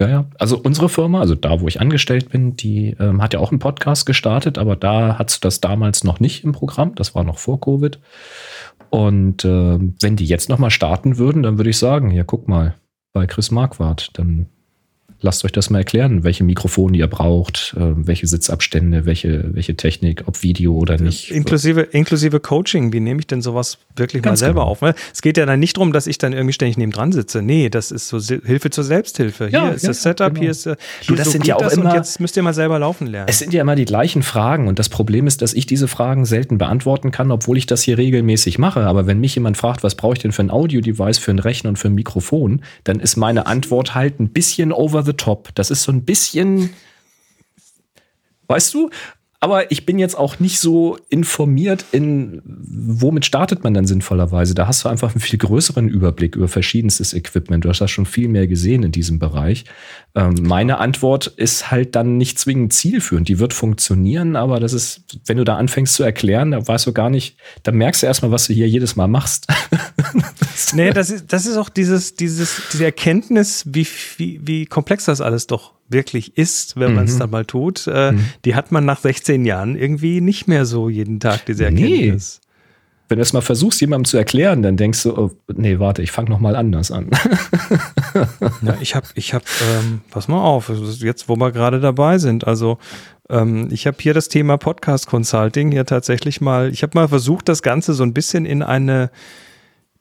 Ja, ja. Also unsere Firma, also da, wo ich angestellt bin, die ähm, hat ja auch einen Podcast gestartet, aber da hat es das damals noch nicht im Programm. Das war noch vor Covid. Und äh, wenn die jetzt nochmal starten würden, dann würde ich sagen, ja, guck mal, bei Chris Marquardt, dann lasst euch das mal erklären, welche Mikrofone ihr braucht, äh, welche Sitzabstände, welche, welche Technik, ob Video oder nicht. Inklusive, inklusive Coaching, wie nehme ich denn sowas wirklich Ganz mal selber genau. auf? Ne? Es geht ja dann nicht darum, dass ich dann irgendwie ständig nebendran sitze. Nee, das ist so Hilfe zur Selbsthilfe. Ja, hier ist ja, das Setup, genau. hier ist, hier du, das so sind ja auch immer, jetzt müsst ihr mal selber laufen lernen. Es sind ja immer die gleichen Fragen und das Problem ist, dass ich diese Fragen selten beantworten kann, obwohl ich das hier regelmäßig mache. Aber wenn mich jemand fragt, was brauche ich denn für ein Audio-Device, für ein Rechner und für ein Mikrofon, dann ist meine Antwort halt ein bisschen over the top. Das ist so ein bisschen, weißt du? Aber ich bin jetzt auch nicht so informiert in, womit startet man dann sinnvollerweise. Da hast du einfach einen viel größeren Überblick über verschiedenstes Equipment. Du hast das schon viel mehr gesehen in diesem Bereich. Ähm, meine Antwort ist halt dann nicht zwingend zielführend. Die wird funktionieren, aber das ist, wenn du da anfängst zu erklären, da weißt du gar nicht, da merkst du erstmal, was du hier jedes Mal machst. nee, das ist, das ist auch dieses, dieses, diese Erkenntnis, wie, wie, wie komplex das alles doch wirklich ist, wenn mhm. man es dann mal tut, äh, mhm. die hat man nach 16 Jahren irgendwie nicht mehr so jeden Tag, diese Erkenntnis. Nee. Wenn du es mal versuchst, jemandem zu erklären, dann denkst du, oh, nee, warte, ich fange noch mal anders an. ja, ich habe, ich habe, ähm, pass mal auf, jetzt, wo wir gerade dabei sind, also ähm, ich habe hier das Thema Podcast Consulting hier tatsächlich mal, ich habe mal versucht, das Ganze so ein bisschen in eine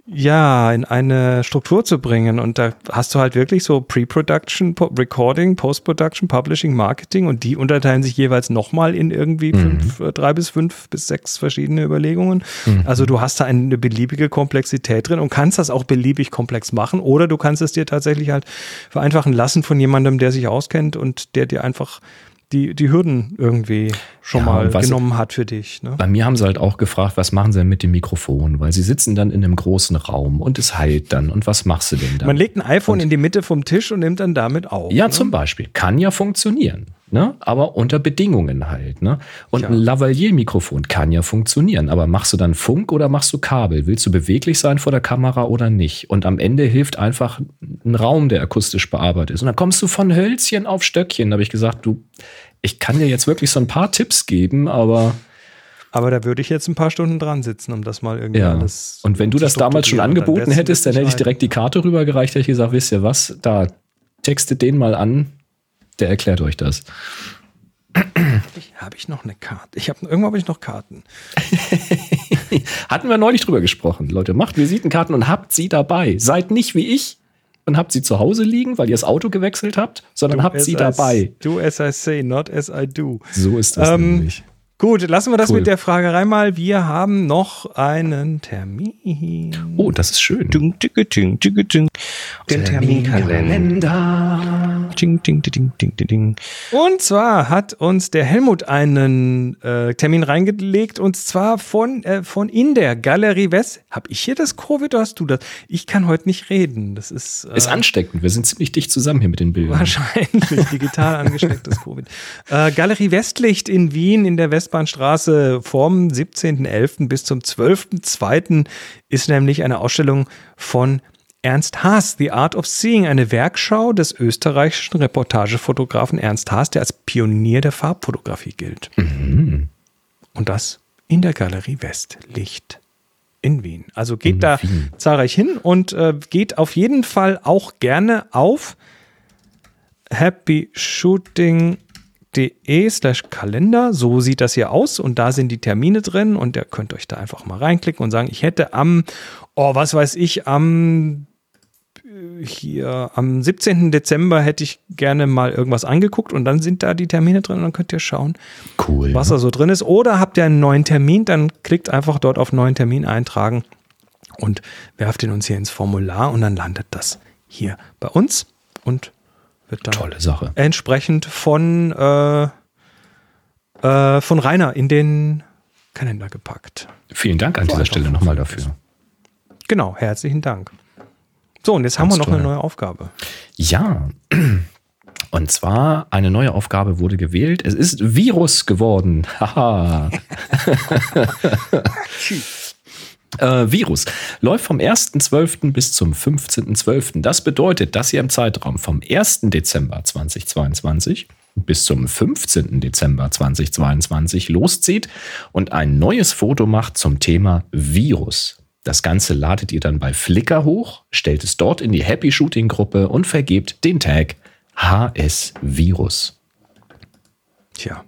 ja, in eine Struktur zu bringen. Und da hast du halt wirklich so Pre-Production, Recording, Post-Production, Publishing, Marketing und die unterteilen sich jeweils nochmal in irgendwie mhm. fünf, äh, drei bis fünf bis sechs verschiedene Überlegungen. Mhm. Also du hast da eine beliebige Komplexität drin und kannst das auch beliebig komplex machen oder du kannst es dir tatsächlich halt vereinfachen lassen von jemandem, der sich auskennt und der dir einfach die, die Hürden irgendwie schon ja, mal genommen hat für dich. Ne? Bei mir haben sie halt auch gefragt, was machen sie denn mit dem Mikrofon? Weil sie sitzen dann in einem großen Raum und es heilt dann. Und was machst du denn da? Man legt ein iPhone und in die Mitte vom Tisch und nimmt dann damit auf. Ja, ne? zum Beispiel. Kann ja funktionieren. Ne? Aber unter Bedingungen halt. Ne? Und ja. ein Lavalier-Mikrofon kann ja funktionieren. Aber machst du dann Funk oder machst du Kabel? Willst du beweglich sein vor der Kamera oder nicht? Und am Ende hilft einfach ein Raum, der akustisch bearbeitet ist. Und dann kommst du von Hölzchen auf Stöckchen. Da habe ich gesagt, du, ich kann dir jetzt wirklich so ein paar Tipps geben, aber. Aber da würde ich jetzt ein paar Stunden dran sitzen, um das mal irgendwie ja. alles. Und wenn du das damals schon angeboten hättest, dann hätte ich direkt die Karte rübergereicht, hätte ich gesagt, wisst ihr was, da textet den mal an, der erklärt euch das. Habe ich noch eine Karte? Ich habe irgendwo habe ich noch Karten. Hatten wir neulich drüber gesprochen. Leute, macht Visitenkarten und habt sie dabei. Seid nicht wie ich und habt sie zu Hause liegen, weil ihr das Auto gewechselt habt, sondern do habt sie dabei. do as I say, not as I do. So ist das ähm, nämlich. Gut, lassen wir das Cool. mit der Fragerei mal. Wir haben noch einen Termin. Oh, das ist schön. Ding, ding, ding, ding, ding. Den Terminkalender. Ding, ding, ding, ding, ding, ding. Und zwar hat uns der Helmut einen äh, Termin reingelegt und zwar von, äh, von in der Galerie West. Hab ich hier das Covid oder hast du das? Ich kann heute nicht reden. Das ist, äh, Ist ansteckend. Wir sind ziemlich dicht zusammen hier mit den Bildern. Wahrscheinlich digital angestecktes Covid. Äh, Galerie Westlicht in Wien in der Westbahnstraße vom 17.11. bis zum 12.02. ist nämlich eine Ausstellung von Ernst Haas, The Art of Seeing, eine Werkschau des österreichischen Reportagefotografen Ernst Haas, der als Pionier der Farbfotografie gilt. Und das in der Galerie Westlicht in Wien. Also geht In da Wien. zahlreich hin und äh, geht auf jeden Fall auch gerne auf happyshooting.de slash Kalender. So sieht das hier aus und da sind die Termine drin und ihr könnt euch da einfach mal reinklicken und sagen, ich hätte am, oh, was weiß ich, am hier am 17. Dezember hätte ich gerne mal irgendwas angeguckt und dann sind da die Termine drin und dann könnt ihr schauen, Cool. was da so drin ist. Oder habt ihr einen neuen Termin, dann klickt einfach dort auf neuen Termin eintragen und werft ihn uns hier ins Formular und dann landet das hier bei uns und wird dann Tolle Sache. entsprechend von, äh, äh, von Rainer in den Kalender gepackt. Vielen Dank an So dieser Stelle nochmal dafür. Genau, herzlichen Dank. So, und jetzt haben wir noch eine toll. neue Aufgabe. Ja. Und zwar eine neue Aufgabe wurde gewählt. Es ist Virus geworden. Haha. Äh, Virus läuft vom 1.12. bis zum 15.12. Das bedeutet, dass ihr im Zeitraum vom 1. Dezember 2022 bis zum 15. Dezember 2022 loszieht und ein neues Foto macht zum Thema Virus. Das Ganze ladet ihr dann bei Flickr hoch, stellt es dort in die Happy Shooting Gruppe und vergebt den Tag HS Virus. Tja.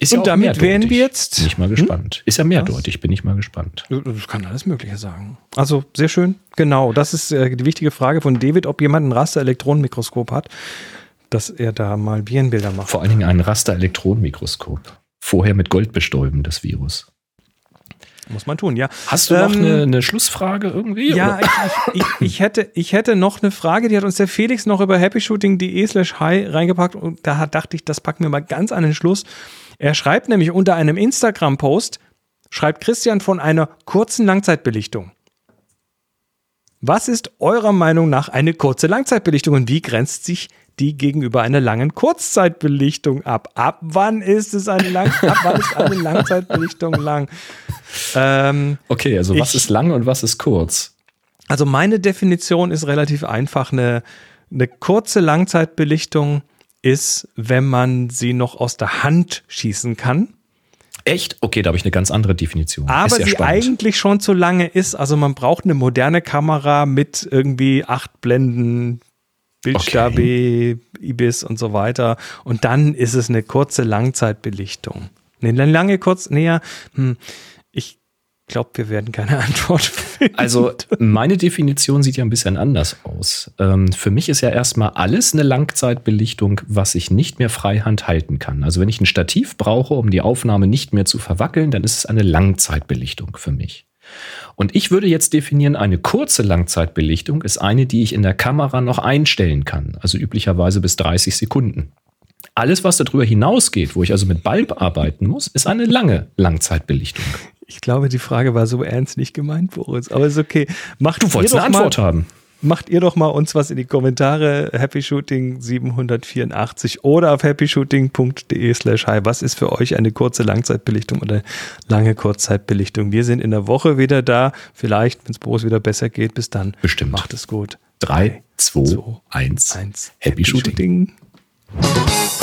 Ist Und auch damit mehrdeutig. wären wir jetzt- Bin ich mal gespannt. Ist ja mehrdeutig, bin ich mal gespannt. Das kann alles Mögliche sagen. Also sehr schön. Genau, das ist äh, die wichtige Frage von David, ob jemand ein Raster-Elektronenmikroskop hat, dass er da mal Virenbilder macht. Vor allen Dingen ein Raster-Elektronenmikroskop. Vorher mit Gold bestäuben, das Virus. Muss man tun, ja. Hast du noch Ähm, eine, eine Schlussfrage irgendwie? Ja, ich, ich, hätte, ich hätte noch eine Frage, die hat uns der Felix noch über happyshooting.de slash hi reingepackt und da hat- dachte ich, das packen wir mal ganz an den Schluss. Er schreibt nämlich unter einem Instagram-Post, schreibt Christian von einer kurzen Langzeitbelichtung. Was ist eurer Meinung nach eine kurze Langzeitbelichtung und wie grenzt sich die gegenüber einer langen Kurzzeitbelichtung ab? Ab wann ist es eine, Lang ab wann ist eine Langzeitbelichtung lang? Ähm, Okay, also was Ich- ist lang und was ist kurz? also meine Definition ist relativ einfach. Eine, eine kurze Langzeitbelichtung ist, wenn man sie noch aus der Hand schießen kann, Echt? Okay, da habe ich eine ganz andere Definition. aber sie spannend. eigentlich schon zu lange ist. Also man braucht eine moderne Kamera mit irgendwie acht Blenden, Bildstabi, Ibis und so weiter. Und dann ist es eine kurze Langzeitbelichtung. Eine lange kurz näher. Hm, ich glaube, wir werden keine Antwort finden. Also meine Definition sieht ja ein bisschen anders aus. Ähm, für mich ist ja erstmal alles eine Langzeitbelichtung, was ich nicht mehr freihand halten kann. Also wenn ich ein Stativ brauche, um die Aufnahme nicht mehr zu verwackeln, dann ist es eine Langzeitbelichtung für mich. Und ich würde jetzt definieren, eine kurze Langzeitbelichtung ist eine, die ich in der Kamera noch einstellen kann. Also üblicherweise bis 30 Sekunden. Alles, was darüber hinausgeht, wo ich also mit Bulb arbeiten muss, ist eine lange Langzeitbelichtung. Ich glaube, die Frage war so ernst nicht gemeint, Boris. Aber ist okay. Macht Du wolltest eine Antwort haben. Macht ihr doch mal uns was in die Kommentare. Happy Shooting 784 oder auf happyshooting.de slash hi. Was ist für euch eine kurze Langzeitbelichtung oder lange Kurzzeitbelichtung? Wir sind in der Woche wieder da. Vielleicht, wenn es Boris wieder besser geht. Bis dann. Bestimmt. Macht es gut. 3, 2, zwei, 1. Eins. Happy Shooting. Shooting.